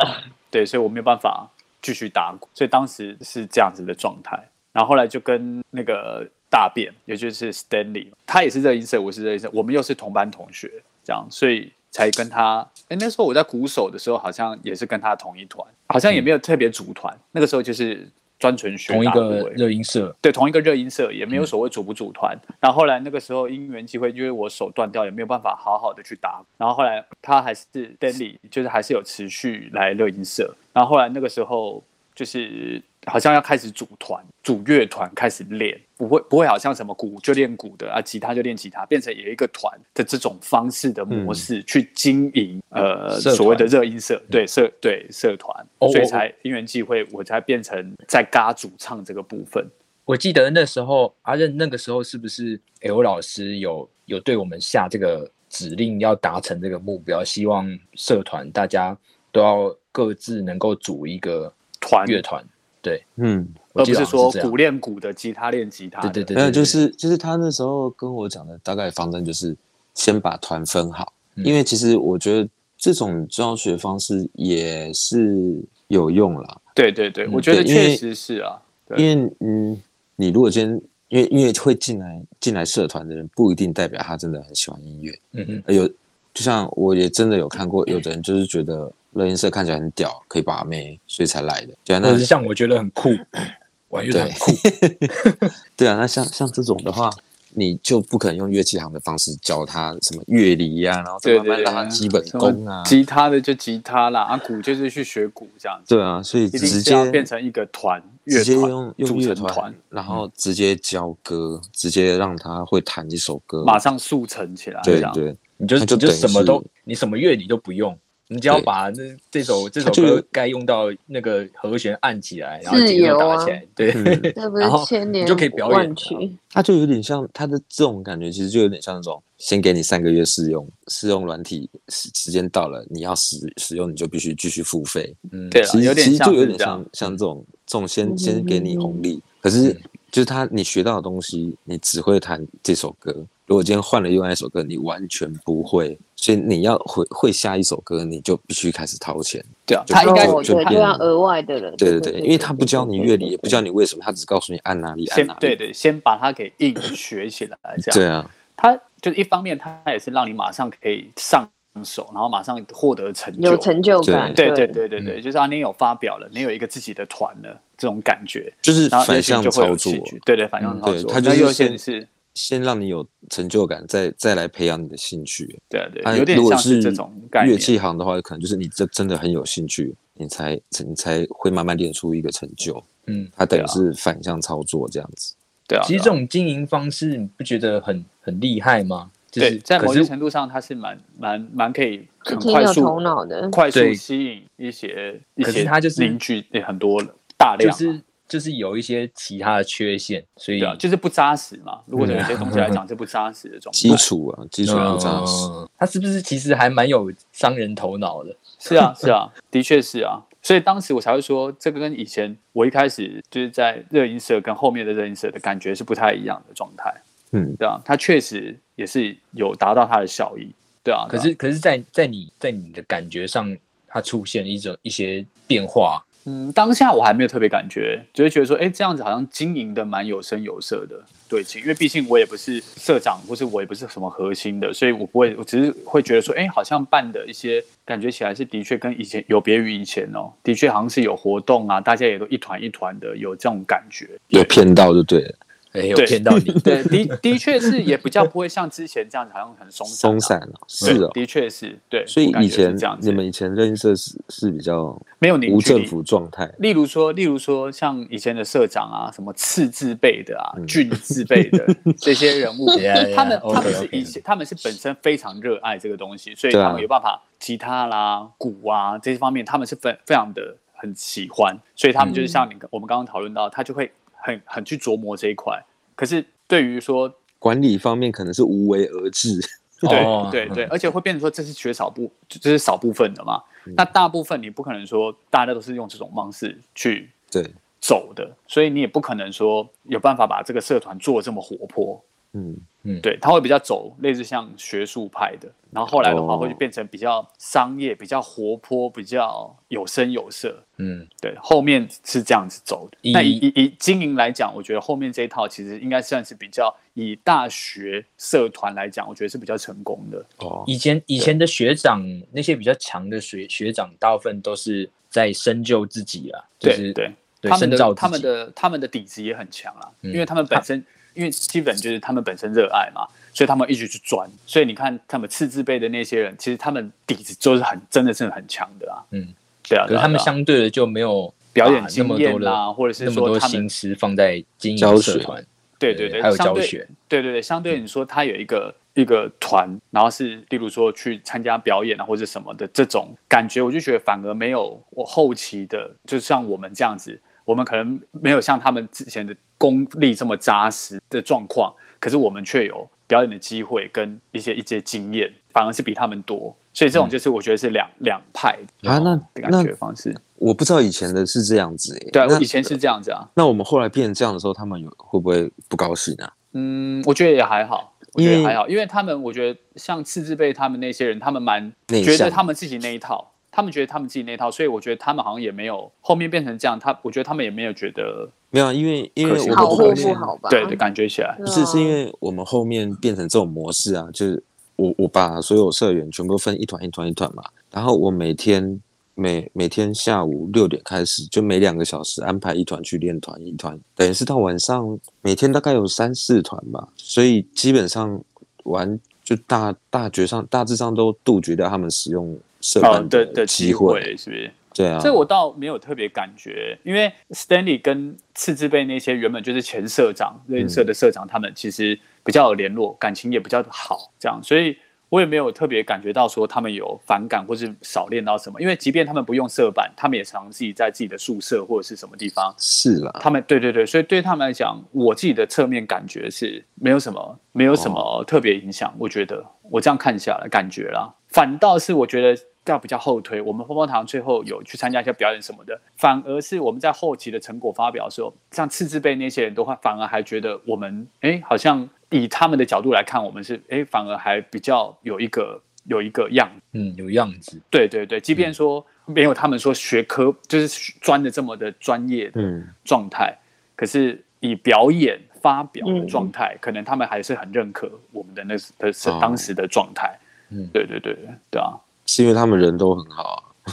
Speaker 2: 对，所以我没有办法继续打鼓，所以当时是这样子的状态。然后后来就跟那个大便，也就是 Stanley，他也是热音社，我是热音社，我们又是同班同学，这样，所以才跟他。哎，那时候我在鼓手的时候，好像也是跟他同一团，好像也没有特别组团。那个时候就是专纯学
Speaker 1: 同一个热音社，
Speaker 2: 对，同一个热音社也没
Speaker 1: 嗯
Speaker 2: 有所谓组不组团。然后后来那个时候因缘机会，因为我手断掉，也没有办法好好的去打。然后后来他还是 Stanley，就是还是有持续来热音社。然后后来那个时候就是好像要开始组团、组乐团开始练，不会不会好像什么鼓就练鼓的啊，吉他就练吉他，变成有一个团的这种方式的模式去经营、呃所谓的热音社，对社对社团，
Speaker 1: 哦
Speaker 2: 所以才因缘际会，我才变成在嘎主唱这个部分。
Speaker 1: 我记得那时候阿任那个时候是不是 L 老师有有对我们下这个指令，要达成这个目标，希望社团大家都要各自能够组一个
Speaker 2: 团。
Speaker 1: 乐团。对。嗯，
Speaker 2: 而不是说鼓练鼓的，吉他练吉他的。
Speaker 1: 对对对，
Speaker 3: 没有，
Speaker 1: 对
Speaker 3: 就是就是他那时候跟我讲的大概方针就是先把团分好，
Speaker 1: 嗯。
Speaker 3: 因为其实我觉得这种教学方式也是有用啦，
Speaker 2: 对对对，
Speaker 1: 嗯。
Speaker 2: 我觉得确实是啊。对。
Speaker 3: 因为嗯，你如果今天因为因为会进来进来社团的人，不一定代表他真的很喜欢音乐，
Speaker 1: 嗯嗯，
Speaker 3: 有就像我也真的有看过，有的人就是觉得乐音社看起来很屌，可以把妹，所以才来的，对啊，那
Speaker 1: 像我觉得很酷，玩乐团很酷，
Speaker 3: 对啊，那像像这种的话，你就不可能用乐器行的方式教他什么乐理呀、然后再慢慢让他基本功啊。
Speaker 2: 吉他的就吉他啦，啊，鼓就是去学鼓这样子，
Speaker 3: 对啊，所以直接
Speaker 2: 变成一个团乐
Speaker 3: 直接
Speaker 2: 团
Speaker 3: 用用乐
Speaker 2: 成团，
Speaker 3: 然后直接教歌，直接让他会弹一首歌，
Speaker 2: 马上速成起来。
Speaker 3: 对对，
Speaker 1: 你就你就什么都，你什么乐理都不用，你只要把那这首这首歌该用到那个和弦按起来，然后
Speaker 4: 自
Speaker 1: 节奏
Speaker 4: 由啊。
Speaker 1: 打起来，对，
Speaker 3: 嗯
Speaker 1: 然后你就可以表演
Speaker 3: 它就有点像它的这种感觉，其实就有点像那种先给你三个月试用，试用软体时时间到了，你要使使用，你就必须继续付费。
Speaker 1: 嗯，
Speaker 2: 对了
Speaker 3: 其实就有点像像这种这种先
Speaker 4: 嗯
Speaker 3: 先给你红利，可是就是他你学到的东西，你只会弹这首歌。如果今天换了另外一首歌，你完全不会，所以你要会会下一首歌，你就必须开始掏钱。
Speaker 2: 对啊，他应该
Speaker 3: 就变
Speaker 4: 就要额外的了。
Speaker 3: 对对对，因为他不教你乐理，也不教你为什么，他只告诉你按哪里按哪里。
Speaker 2: 对对，先把它给硬学起来，这样。
Speaker 3: 对啊，
Speaker 2: 他就是一方面，他也是让你马上可以上手，然后马上获得成就。
Speaker 4: 有成就感。
Speaker 2: 对对
Speaker 4: 对
Speaker 2: 对对对，就是啊，你有发表了，你有一个自己的团了，这种感觉，
Speaker 3: 就是反向操作。
Speaker 2: 对对，反向
Speaker 1: 嗯
Speaker 2: 操作。
Speaker 3: 对他就是先
Speaker 2: 是，
Speaker 3: 先让你有成就感，再再来培养你的兴趣。
Speaker 2: 对啊对，
Speaker 3: 啊
Speaker 2: 有点
Speaker 3: 如果
Speaker 2: 像是这种概
Speaker 3: 乐。器行的话，可能就是你这真的很有兴趣，你才你才会慢慢练出一个成就。
Speaker 1: 嗯，
Speaker 3: 它等于是反向操作这样子。
Speaker 2: 对啊，
Speaker 1: 其实
Speaker 2: 对啊
Speaker 1: 这种经营方式，你不觉得很很厉害吗？就是
Speaker 2: 对，在某些程度上，它是蛮蛮蛮可以很快速
Speaker 4: 挺有头脑的。
Speaker 2: 快速吸引一些一些
Speaker 1: 它就是
Speaker 2: 凝聚很多大量嘛，
Speaker 1: 就是就是有一些其他的缺陷，所以
Speaker 2: 对啊，就是不扎实嘛。如果有
Speaker 1: 嗯
Speaker 2: 些东西来讲是不扎实的状态基，
Speaker 3: 础啊，基础不扎实。
Speaker 1: 嗯他是不是其实还蛮有商人头脑的？
Speaker 2: 是啊是啊，的确是啊。所以当时我才会说，这个跟以前我一开始就是在热音社跟后面的热音社的感觉是不太一样的状态，
Speaker 3: 嗯，
Speaker 2: 对啊，它确实也是有达到它的效益，对啊。对啊
Speaker 1: 可是可是在在你在你的感觉上，它出现一种一些变化，
Speaker 2: 嗯，当下我还没有特别感觉，只是觉得说，哎，这样子好像经营的蛮有声有色的，对。因为毕竟我也不是社长，或是我也不是什么核心的，所以我不会，我只是会觉得说，哎，好像办的一些感觉起来是的确跟以前有别于以前哦，的确好像是有活动啊，大家也都一团一团的，有这种感觉。
Speaker 3: 有骗到就对了，
Speaker 1: 哎，有
Speaker 2: 对
Speaker 1: 骗到你。
Speaker 2: 对，的的确是也比较不会像之前这样子，好像很松散啊、
Speaker 3: 松散了，
Speaker 2: 对
Speaker 3: 是哦。
Speaker 2: 的确是对。
Speaker 3: 所以以前
Speaker 2: 觉是这样子
Speaker 3: 你们以前认识是是比较
Speaker 2: 没有
Speaker 3: 无政府状态，
Speaker 2: 例如说，例如说，像以前的社长啊，什么次字辈的啊、
Speaker 3: 嗯
Speaker 2: 俊字辈的 这些人物
Speaker 1: Yeah, yeah,
Speaker 2: 他们他们是以前他们是本身非常热爱这个东西，所以他们有办法吉他啦、鼓啊这些方面，他们是非非常的很喜欢，所以他们就是像你我们刚刚讨论到，他就会很很去琢磨这一块。可是对于说
Speaker 3: 管理方面可能是无为而治。
Speaker 2: 对、
Speaker 1: 哦
Speaker 2: 对对，而且会变成说这是缺少部，这是少部分的嘛。
Speaker 3: 嗯
Speaker 2: 那大部分你不可能说大家都是用这种方式去
Speaker 3: 对，
Speaker 2: 走的，所以你也不可能说有办法把这个社团做这么活泼。
Speaker 3: 嗯，
Speaker 2: 对，他会比较走类似像学术派的，然后后来的话
Speaker 3: 哦。
Speaker 2: 会变成比较商业、比较活泼、比较有声有色。
Speaker 1: 嗯，
Speaker 2: 对，后面是这样子走的。那以以以经营来讲，我觉得后面这一套其实应该算是比较以大学社团来讲，我觉得是比较成功的。
Speaker 3: 哦，
Speaker 1: 以前以前的学长，那些比较强的学学长，大部分都是在深究自己啊，就
Speaker 2: 对
Speaker 1: 是
Speaker 2: 对
Speaker 1: 对
Speaker 2: 他们的他们的他们的底子也很强啊，
Speaker 1: 嗯。
Speaker 2: 因为他们本身因为基本就是他们本身热爱嘛，所以他们一直去钻。所以你看他们次字辈的那些人，其实他们底子就是很真的是很强的啊。
Speaker 1: 嗯，
Speaker 2: 对啊，
Speaker 1: 可是他们相对的就没有
Speaker 2: 表演经验
Speaker 1: 啦
Speaker 2: 啊，或者是
Speaker 1: 那么多
Speaker 2: 说他们
Speaker 1: 心思放在经营社团，
Speaker 2: 对对对，
Speaker 1: 还有教学，
Speaker 2: 对对对，相对你说他有一个一个团，然后是例如说去参加表演啊或者什么的这种感觉，我就觉得反而没有我后期的，就像我们这样子，我们可能没有像他们之前的功力这么扎实的状况，可是我们却有表演的机会跟一些一些经验，反而是比他们多。所以这种就是我觉得是两两派
Speaker 3: 啊，那
Speaker 2: 的感
Speaker 3: 那
Speaker 2: 觉方式。
Speaker 3: 我不知道以前的是这样子诶、
Speaker 2: 对啊，我以前是这样子啊。
Speaker 3: 那我们后来变成这样的时候，他们有会不会不高兴啊？
Speaker 2: 嗯，我觉得也还好，我觉得还好，因为他们我觉得像次字辈他们那些人，他们蛮
Speaker 3: 内
Speaker 2: 觉得他们自己那一套，他们觉得他们自己那套，所以我觉得他们好像也没有后面变成这样，他我觉得他们也没有觉得
Speaker 3: 没有啊，因为因为我
Speaker 4: 好或
Speaker 3: 们后面
Speaker 4: 不好吧？
Speaker 2: 对对，感觉起来，
Speaker 3: 不是是因
Speaker 4: 为
Speaker 3: 为我们后面变成这种模式啊，就是我我把所有社员全部分一团一团一团嘛，然后我每天每每天下午六点开始，就每两个小时安排一团去练团一团，等于是到晚上每天大概有三四团吧，所以基本上玩就大大绝上大致上都杜绝掉他们使用社
Speaker 2: 哦
Speaker 3: 办
Speaker 2: 的的机
Speaker 3: 机会，
Speaker 2: 是不是？
Speaker 3: 对啊，
Speaker 2: 这我倒没有特别感觉，因为 Stanley 跟次之辈那些原本就是前社长、热音社的社长，他们其实比较有联络，感情也比较好，这样，所以我也没有特别感觉到说他们有反感或是少练到什么，因为即便他们不用社办，他们也常自己在自己的宿舍或者是什么地方，
Speaker 3: 是啦，
Speaker 2: 他们对对对，所以对他们来讲，我自己的侧面感觉是没有什么没有什么特别影响，我觉得。我这样看下来感觉啦，反倒是我觉得要比较后推，我们泡泡糖最后有去参加一些表演什么的，反而是我们在后期的成果发表的时候，像次字辈那些人都会反而还觉得我们哎好像以他们的角度来看，我们是哎反而还比较有一个有一个样。
Speaker 1: 嗯，有样子，
Speaker 2: 对对对，即便说没有他们说学科就是专的这么的专业的
Speaker 3: 嗯，
Speaker 2: 状态，可是以表演发表的
Speaker 4: 嗯。
Speaker 2: 状态，可能他们还是很认可我们的那的是
Speaker 3: 哦
Speaker 2: 当时的状态。
Speaker 1: 嗯。
Speaker 2: 对对对对对啊，
Speaker 3: 是因为他们人都很好啊，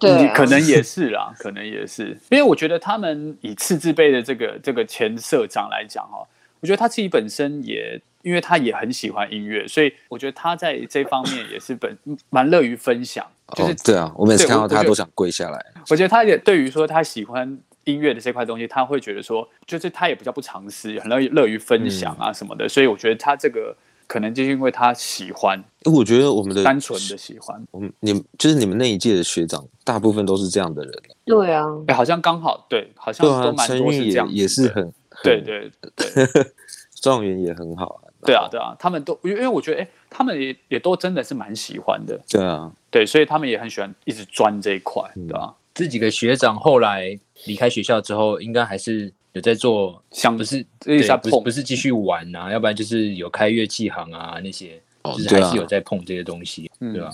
Speaker 4: 对啊
Speaker 2: 可能也是啦，可能也是，因为我觉得他们以次字辈的这个这个前社长来讲哈，我觉得他自己本身也。因为他也很喜欢音乐，所以我觉得他在这方面也是本 蛮乐于分享。就是
Speaker 3: 哦，对啊，我每次看到他都想跪下来。
Speaker 2: 我觉得他也对于说他喜欢音乐的这块东西，他会觉得说，就是他也比较不尝试，很乐乐于分享啊什么的，所以我觉得他这个可能就是因为他喜欢，
Speaker 3: 我觉得我们的
Speaker 2: 单纯的喜欢，
Speaker 3: 我们你就是你们那一届的学长，大部分都是这样的人。
Speaker 4: 对啊，
Speaker 2: 哎，好像刚好对，好像都蛮多是这样子
Speaker 3: 也是很
Speaker 2: 对，对对。
Speaker 3: 状元也很好啊。
Speaker 2: 对啊对啊，他们都因为我觉得哎，他们也也都真的是蛮喜欢的，
Speaker 3: 对啊，
Speaker 2: 对，所以他们也很喜欢一直钻这一块，
Speaker 3: 嗯。
Speaker 2: 对吧？
Speaker 1: 这几个学长后来离开学校之后，应该还是有在做，
Speaker 2: 像
Speaker 1: 不是
Speaker 2: 一直在碰
Speaker 1: 对不是不是继续玩啊，要不然就是有开乐器行啊那些，就是还是有在碰这些东西，
Speaker 2: 嗯
Speaker 1: 对吧？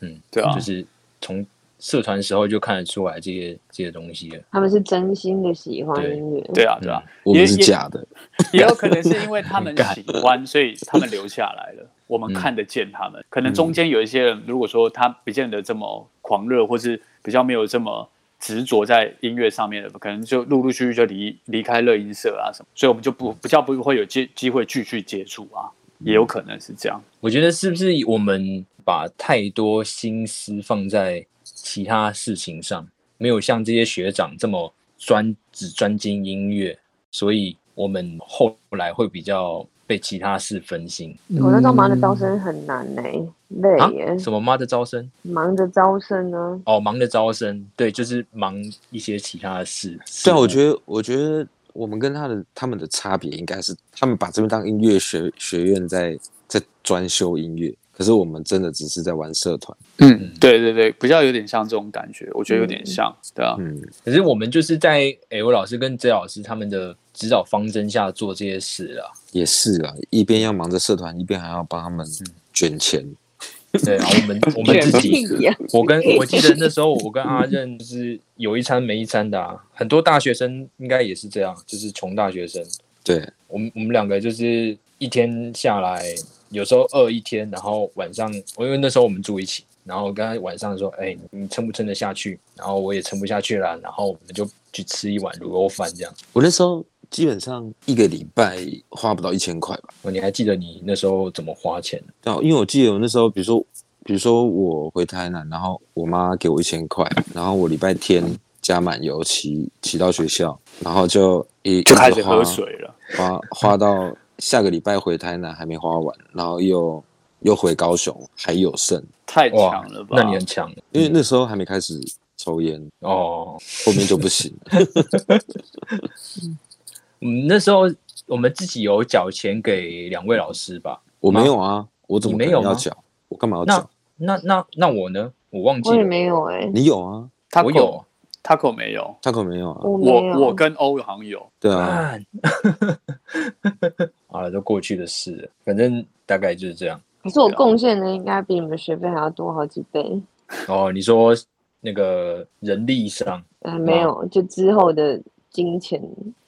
Speaker 1: 嗯，
Speaker 2: 对啊
Speaker 1: 就是从社团时候就看得出来这些这些东西了。
Speaker 4: 他们是真心的喜欢音乐。
Speaker 2: 对啊对啊，
Speaker 3: 我们是
Speaker 2: 也也
Speaker 3: 假的。
Speaker 2: 也有可能是因为他们 喜欢，所以他们留下来了。我们看得见他们，可能中间有一些人，如果说他不见得这么狂热，或是比较没有这么执着在音乐上面的，可能就陆陆续续就离离开乐音社啊什么，所以我们就不比较不会有机机会继续接触啊，也有可能是这样。
Speaker 1: 我觉得是不是我们把太多心思放在其他事情上，没有像这些学长这么专只专精音乐，所以我们后来会比较被其他事分心。
Speaker 4: 我那时候忙着招生很难呢、累
Speaker 1: 啊，。什么？忙的招生？
Speaker 4: 忙着招生呢，
Speaker 1: 哦，忙着招生，对，就是忙一些其他的事。
Speaker 3: 对啊，我觉得，我觉得我们跟他的他们的差别应该是，他们把这边当音乐学学院在在专修音乐，可是我们真的只是在玩社团。
Speaker 2: 嗯，对对对，比较有点像这种感觉，我觉得有点像，对啊，
Speaker 3: 嗯，
Speaker 1: 可是我们就是在 L 老师跟 J 老师他们的指导方针下做这些事啊。
Speaker 3: 也是啊，一边要忙着社团，一边还要帮他们卷钱。
Speaker 1: 对啊，我们 我们自己！我跟我记得那时候我跟阿任就是有一餐没一餐的啊，很多大学生应该也是这样，就是穷大学生。
Speaker 3: 对，
Speaker 1: 我们我们两个就是一天下来，有时候饿一天，然后晚上我，因为那时候我们住一起，然后我跟他晚上说，哎、你撑不撑得下去？然后我也撑不下去了，然后我们就去吃一碗卤肉饭这样。
Speaker 3: 我那时候基本上一个礼拜花不到一千块吧。
Speaker 1: 哦，你还记得你那时候怎么花钱？
Speaker 3: 对啊，因为我记得我那时候，比如说，比如说我回台南，然后我妈给我一千块，然后我礼拜天加满油骑骑到学校，然后就一
Speaker 2: 就开始喝水了。
Speaker 3: 花花到下个礼拜回台南还没花完，然后又又回高雄还有剩，
Speaker 2: 太强了吧？
Speaker 1: 那你很强
Speaker 3: 因为那时候还没开始抽烟，
Speaker 1: 哦。
Speaker 3: 后面就不行了。
Speaker 1: 嗯，那时候我们自己有缴钱给两位老师吧？
Speaker 3: 我没有啊，我怎么
Speaker 1: 没有
Speaker 3: 缴？我干嘛要
Speaker 1: 那
Speaker 3: 缴？
Speaker 1: 那那那我呢？我忘记
Speaker 4: 我也
Speaker 1: 了，
Speaker 4: 没有哎、
Speaker 3: 你有啊？
Speaker 2: 他
Speaker 1: 我有。
Speaker 2: 他可没有，
Speaker 3: 他可没有啊？
Speaker 4: 我。
Speaker 2: 我我跟欧好像有。
Speaker 3: 对啊，
Speaker 1: 啊，好了，都过去的事了，反正大概就是这样。
Speaker 4: 可是我贡献的应该比你们学费还要多好几倍。
Speaker 1: 哦，你说那个人力上，
Speaker 4: 呃，没有，就之后的金钱、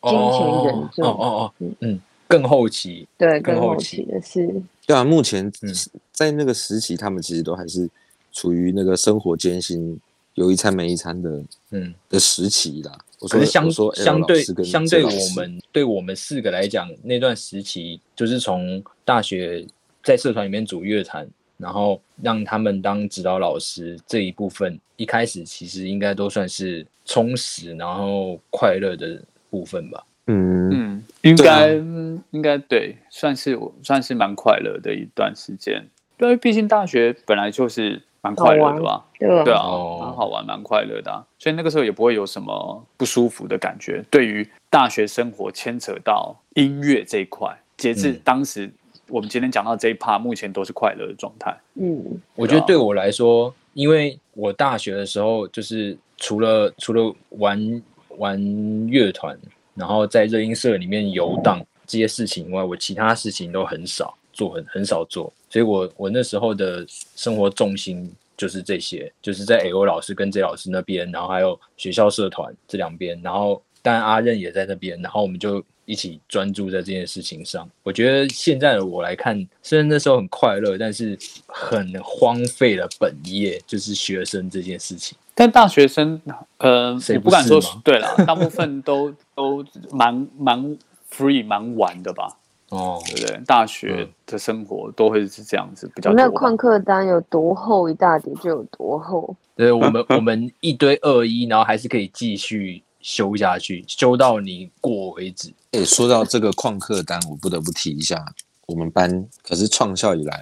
Speaker 4: 金钱援助，
Speaker 1: 哦哦哦
Speaker 4: 嗯，
Speaker 1: 嗯，更后期，
Speaker 4: 对，更后
Speaker 1: 期。
Speaker 4: 期的事。
Speaker 3: 对啊，目前
Speaker 1: 嗯。
Speaker 3: 在那个时期，他们其实都还是处于那个生活艰辛、有一餐没一餐的
Speaker 1: 嗯，
Speaker 3: 的时期啦。我说，
Speaker 1: 可是相
Speaker 3: 我说
Speaker 1: 相对
Speaker 3: 跟
Speaker 1: 相对我们对我们四个来讲，那段时期就是从大学在社团里面组乐团，然后让他们当指导老师这一部分，一开始其实应该都算是充实然后快乐的部分吧。
Speaker 3: 嗯，
Speaker 2: 嗯，应该、嗯应该对，算是我算是蛮快乐的一段时间。因为毕竟大学本来就是蛮快乐的吧？
Speaker 4: 对
Speaker 2: 啊，
Speaker 1: 哦
Speaker 2: 蛮好玩，蛮快乐的、啊，所以那个时候也不会有什么不舒服的感觉。对于大学生活牵扯到音乐这一块，截至
Speaker 1: 嗯
Speaker 2: 当时我们今天讲到这一趴，目前都是快乐的状态。
Speaker 4: 嗯，
Speaker 1: 我觉得对我来说，因为我大学的时候就是除了除了玩玩乐团，然后在热音社里面游荡这些事情以外，我其他事情都很少做，很很少做。所以我我那时候的生活重心就是这些，就是在 A O 老师跟 J 老师那边，然后还有学校社团这两边，然后当然阿任也在那边，然后我们就一起专注在这件事情上。我觉得现在的我来看，虽然那时候很快乐，但是很荒废了本业，就是学生这件事情。
Speaker 2: 但大学生，呃，我不敢说对了，大部分都都蛮蛮 free 蛮玩的吧，
Speaker 1: 哦，
Speaker 2: 对不对？大学的生活都会是这样子，比较
Speaker 4: 我那旷课单有多厚一大叠就有多厚。
Speaker 1: 对，我们 我们一堆二一，然后还是可以继续修下去，修到你过为止。
Speaker 3: 诶，说到这个旷课单，我不得不提一下，我们班可是创校以来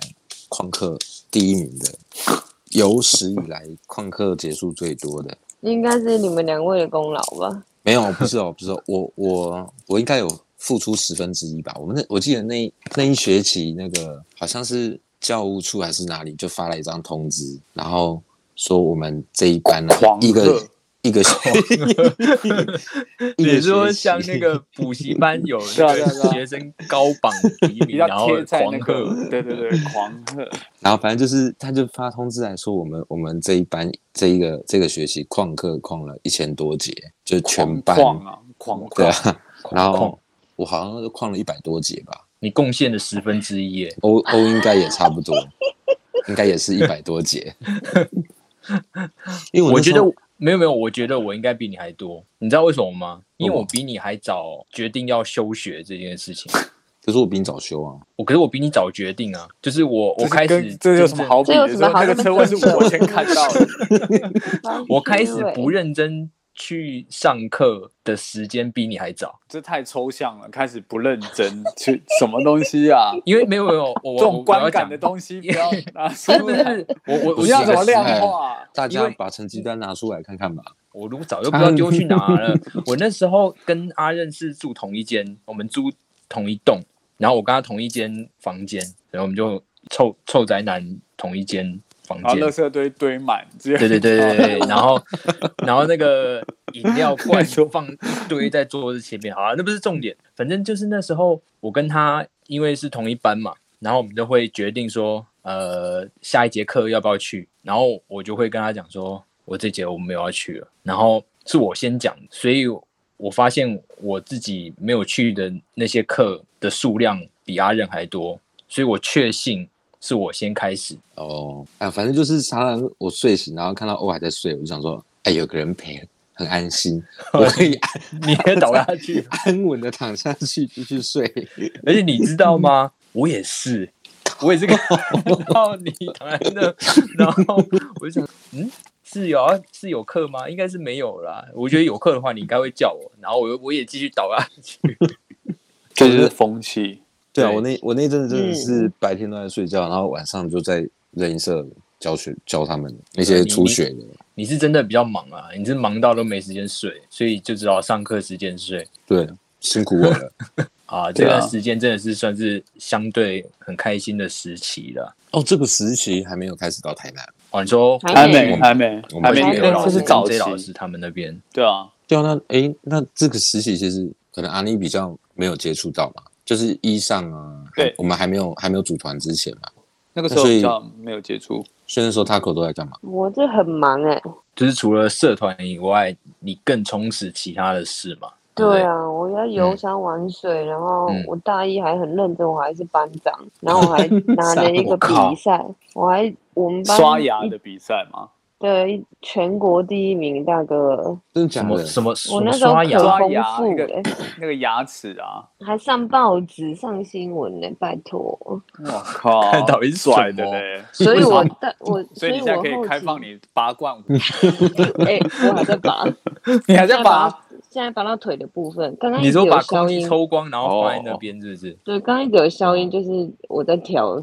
Speaker 3: 旷课第一名的，有史以来旷课结束最多的。
Speaker 4: 应该是你们两位的功劳吧？
Speaker 3: 没有，不是哦，不是哦，我我我应该有付出十分之一吧。我们那我记得那那一学期那个好像是教务处还是哪里就发了一张通知，然后说我们这一班呢、
Speaker 2: 狂
Speaker 3: 一个
Speaker 2: 贺
Speaker 3: 一个一个
Speaker 1: 你说像那个补习班有 那个学生高榜第一
Speaker 2: 比
Speaker 1: 名，
Speaker 2: 较
Speaker 1: 然后
Speaker 2: 贴在那
Speaker 1: 狂
Speaker 2: 个
Speaker 1: 贺，，
Speaker 2: 对对对，狂贺。
Speaker 3: 然后反正就是，他就发通知来说，我们我们这一班这一个这个学期旷课旷了一千多节，就全班
Speaker 2: 狂啊，狂
Speaker 3: 对！啊，然
Speaker 1: 狂
Speaker 3: 后我好像就旷了一百多节吧，
Speaker 1: 你贡献了十分之一耶。
Speaker 3: 欧欧应该也差不多，应该也是一百多节。因为那时候
Speaker 1: 我觉得没有没有，我觉得我应该比你还多。你知道为什么吗？因为我比你还早决定要休学这件事情。
Speaker 3: 可是我比你早休啊，
Speaker 1: 我可是我比你早决定啊，就是我我开始
Speaker 2: 跟这有什么好比的？
Speaker 4: 这有什么好
Speaker 2: 那个车位是我先看到的。
Speaker 1: 我开始不认真去上课的时间比你还早，
Speaker 2: 这太抽象了，开始不认真去什么东西啊？
Speaker 1: 因为没有没有我我
Speaker 2: 这种观感的东西不要拿出来，
Speaker 1: 不是我我我
Speaker 2: 不要怎么量
Speaker 3: 哎
Speaker 2: 化？
Speaker 3: 大家把成绩单拿出来看看吧。
Speaker 1: 我如果早就不知道丢去哪了。我那时候跟阿任是住同一间，我们租同一栋，然后我跟他同一间房间，然后我们就臭臭宅男同一间房
Speaker 2: 然后垃。圾堆堆满，对
Speaker 1: 对对对对对，然后 然后那个饮料罐就放一堆在桌子前面，好啊，那不是重点，反正就是那时候我跟他因为是同一班嘛，然后我们就会决定说，呃，下一节课要不要去，然后我就会跟他讲说，我这节我没有要去了，然后是我先讲，所以我发现我自己没有去的那些课的数量比阿任还多，所以我确信是我先开始。
Speaker 3: 哦，哎，反正就是常常我睡醒，然后看到欧还在睡，我就想说，哎，有个人陪，很安心，我可以安
Speaker 1: 你也倒下去，
Speaker 3: 安稳的躺下去继续睡。
Speaker 1: 而且你知道吗？我也是，我也是看到你躺在那，然后我就想，嗯，是有要是有课吗？应该是没有啦。我觉得有课的话，你应该会叫我，然后我我也继续倒下去。
Speaker 2: 这就是风气。
Speaker 3: 对啊，我那我那阵子真的是白天都在睡觉，然后晚上就在热音社教学教他们那些初学的。
Speaker 1: 你是真的比较忙啊，你是忙到都没时间睡，所以就只好上课时间睡
Speaker 3: 对，辛苦我了。
Speaker 1: 啊。这段时间真的是算是相对很开心的时期了。
Speaker 3: 哦，这个时期还没有开始到台南。
Speaker 1: 哦，你说
Speaker 4: 还
Speaker 2: 还
Speaker 4: 没
Speaker 2: 没，还没，还没，这是早期
Speaker 1: 老师他们那边，
Speaker 2: 对啊，
Speaker 3: 对啊，那哎，那这个时期其实可能阿妮比较没有接触到嘛，就是一上啊，
Speaker 2: 对
Speaker 3: 我们还没有还没有组团之前嘛，
Speaker 2: 那个时候没有接触。
Speaker 3: 所以那时候 Taco 都在干嘛？
Speaker 4: 我这很忙哎、
Speaker 1: 就是除了社团以外，你更充实其他的事嘛？
Speaker 4: 对啊，我在游
Speaker 1: 嗯
Speaker 4: 山玩水，然后
Speaker 1: 嗯
Speaker 4: 我大一还很认真，我还是班长，然后我还 拿了一个比赛，我还我们班
Speaker 2: 刷牙的比赛嘛，
Speaker 4: 对全国第一名，大哥，
Speaker 1: 什么
Speaker 3: 真的假的？
Speaker 1: 什么什么
Speaker 4: 我那时候
Speaker 1: 刷牙
Speaker 4: 可
Speaker 2: 刷
Speaker 4: 丰富
Speaker 2: 牙那个
Speaker 4: 嘞，
Speaker 2: 那个牙齿啊，
Speaker 4: 还上报纸、上新闻呢，拜托。
Speaker 2: 我靠，
Speaker 1: 看到底是什么
Speaker 2: 帅的嘞！
Speaker 4: 所以我
Speaker 1: 为什么
Speaker 4: 大我，
Speaker 2: 所以你现在可以开放你拔罐舞，
Speaker 4: 哎、我还在拔，
Speaker 2: 你还在拔？
Speaker 4: 拔，现在拔到腿的部分。刚刚
Speaker 1: 你说把空气
Speaker 4: 消音，
Speaker 1: 抽光，然后放在那
Speaker 2: 哦
Speaker 1: 边，是不是？
Speaker 4: 对，刚刚一直有消音，就是我在调。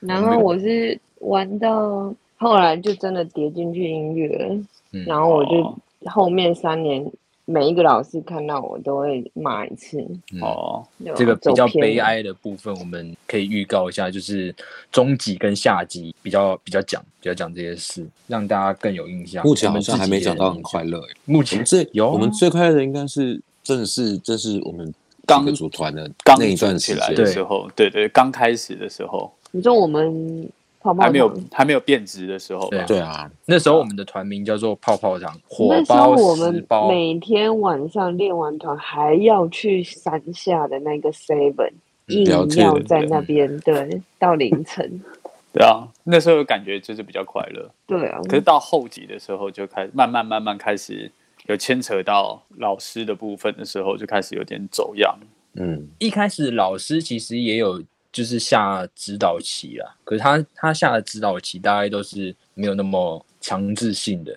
Speaker 4: 然后我是玩到后来就真的跌进去音乐，
Speaker 1: 嗯，
Speaker 4: 然后我就
Speaker 2: 哦
Speaker 4: 后面三年每一个老师看到我都会骂一次。
Speaker 1: 嗯
Speaker 2: 哦，
Speaker 1: 这个比较悲哀的部分，我们可以预告一下，就是中级跟下级比较比较讲比较讲这些事，让大家更有印象。
Speaker 3: 目前好
Speaker 1: 我们
Speaker 3: 像还没讲到很快乐欸。
Speaker 1: 目前
Speaker 3: 最
Speaker 1: 有啊
Speaker 3: 我们最快乐的应该是正是这是我们
Speaker 2: 刚
Speaker 3: 组团的
Speaker 2: 刚
Speaker 3: 那一段
Speaker 2: 组起来
Speaker 3: 时间。
Speaker 2: 的时候，对对，刚开始的时候，
Speaker 4: 你说我们泡泡
Speaker 2: 还没有还没有变质的时候吧
Speaker 1: 对？
Speaker 3: 对啊，
Speaker 1: 那时候我们的团名叫做泡泡糖，火
Speaker 4: 那时候
Speaker 1: 包
Speaker 4: 我们
Speaker 1: 包，
Speaker 4: 每天晚上练完团还要去山下的那个 seven，硬
Speaker 3: 了解
Speaker 4: 要在那边 对到凌晨。
Speaker 2: 对啊，那时候感觉就是比较快乐。
Speaker 4: 对啊，
Speaker 2: 可是到后集的时候，就开始慢慢慢慢开始有牵扯到老师的部分的时候，就开始有点走样。
Speaker 3: 嗯，
Speaker 1: 一开始老师其实也有就是下指导棋啦，可是他他下的指导棋大概都是没有那么强制性的，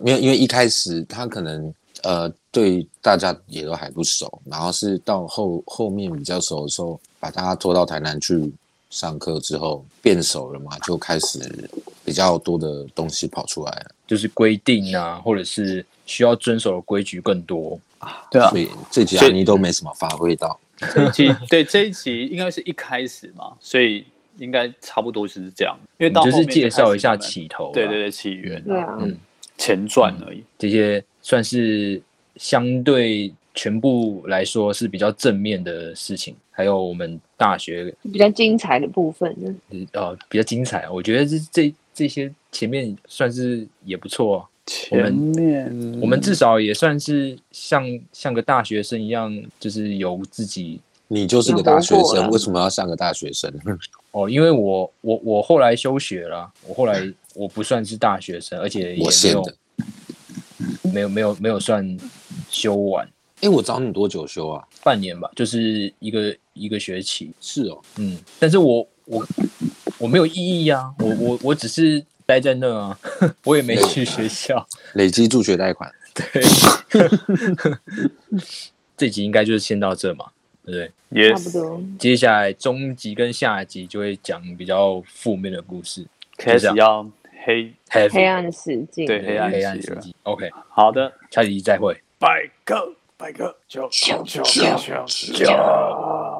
Speaker 3: 因为因为一开始他可能呃对大家也都还不熟，然后是到后后面比较熟的时候，把大家拖到台南去上课之后变熟了嘛，就开始比较多的东西跑出来了。
Speaker 1: 就是规定啊，或者是需要遵守的规矩更多啊。
Speaker 2: 对啊
Speaker 3: 所，以这几
Speaker 2: 所以
Speaker 3: 安妮都没什么发挥到。
Speaker 2: 这一期对这一集应该是一开始嘛，所以应该差不多是这样。因为到
Speaker 1: 就是介绍一下起头啦，
Speaker 2: 对对对，起源、
Speaker 4: 对啊，
Speaker 1: 嗯
Speaker 2: 前传而已。
Speaker 1: 这些算是相对全部来说是比较正面的事情，还有我们大学
Speaker 4: 比较精彩的部分呢。
Speaker 1: 呃比较精彩，我觉得这这这些前面算是也不错啊、
Speaker 2: 前面
Speaker 1: 我们至少也算是像像个大学生一样，就是有自己
Speaker 3: 你就是个大学生，为什么要像个大学生？
Speaker 1: 哦，因为我我我后来休学了，我后来我不算是大学生，而且也没有
Speaker 3: 我现的。
Speaker 1: 没有没有没有算修完
Speaker 3: 哎，我找你多久休啊？
Speaker 1: 半年吧，就是一个一个学期，
Speaker 3: 是哦，
Speaker 1: 嗯，但是我我我没有意义啊，我我我只是待在那啊，我也没去学校，
Speaker 3: 累积助学贷款。
Speaker 1: 对，这集应该就是先到这嘛，对不对？
Speaker 2: 也
Speaker 4: 差不多。
Speaker 1: 接下来中集跟下集就会讲比较负面的故事，
Speaker 2: 开始要黑。
Speaker 4: 黑暗史境，
Speaker 2: 对黑暗
Speaker 1: 黑暗
Speaker 2: 期了
Speaker 1: 时期。OK，
Speaker 2: 好的，
Speaker 1: 下集再会。
Speaker 2: 拜个拜个九九九九九。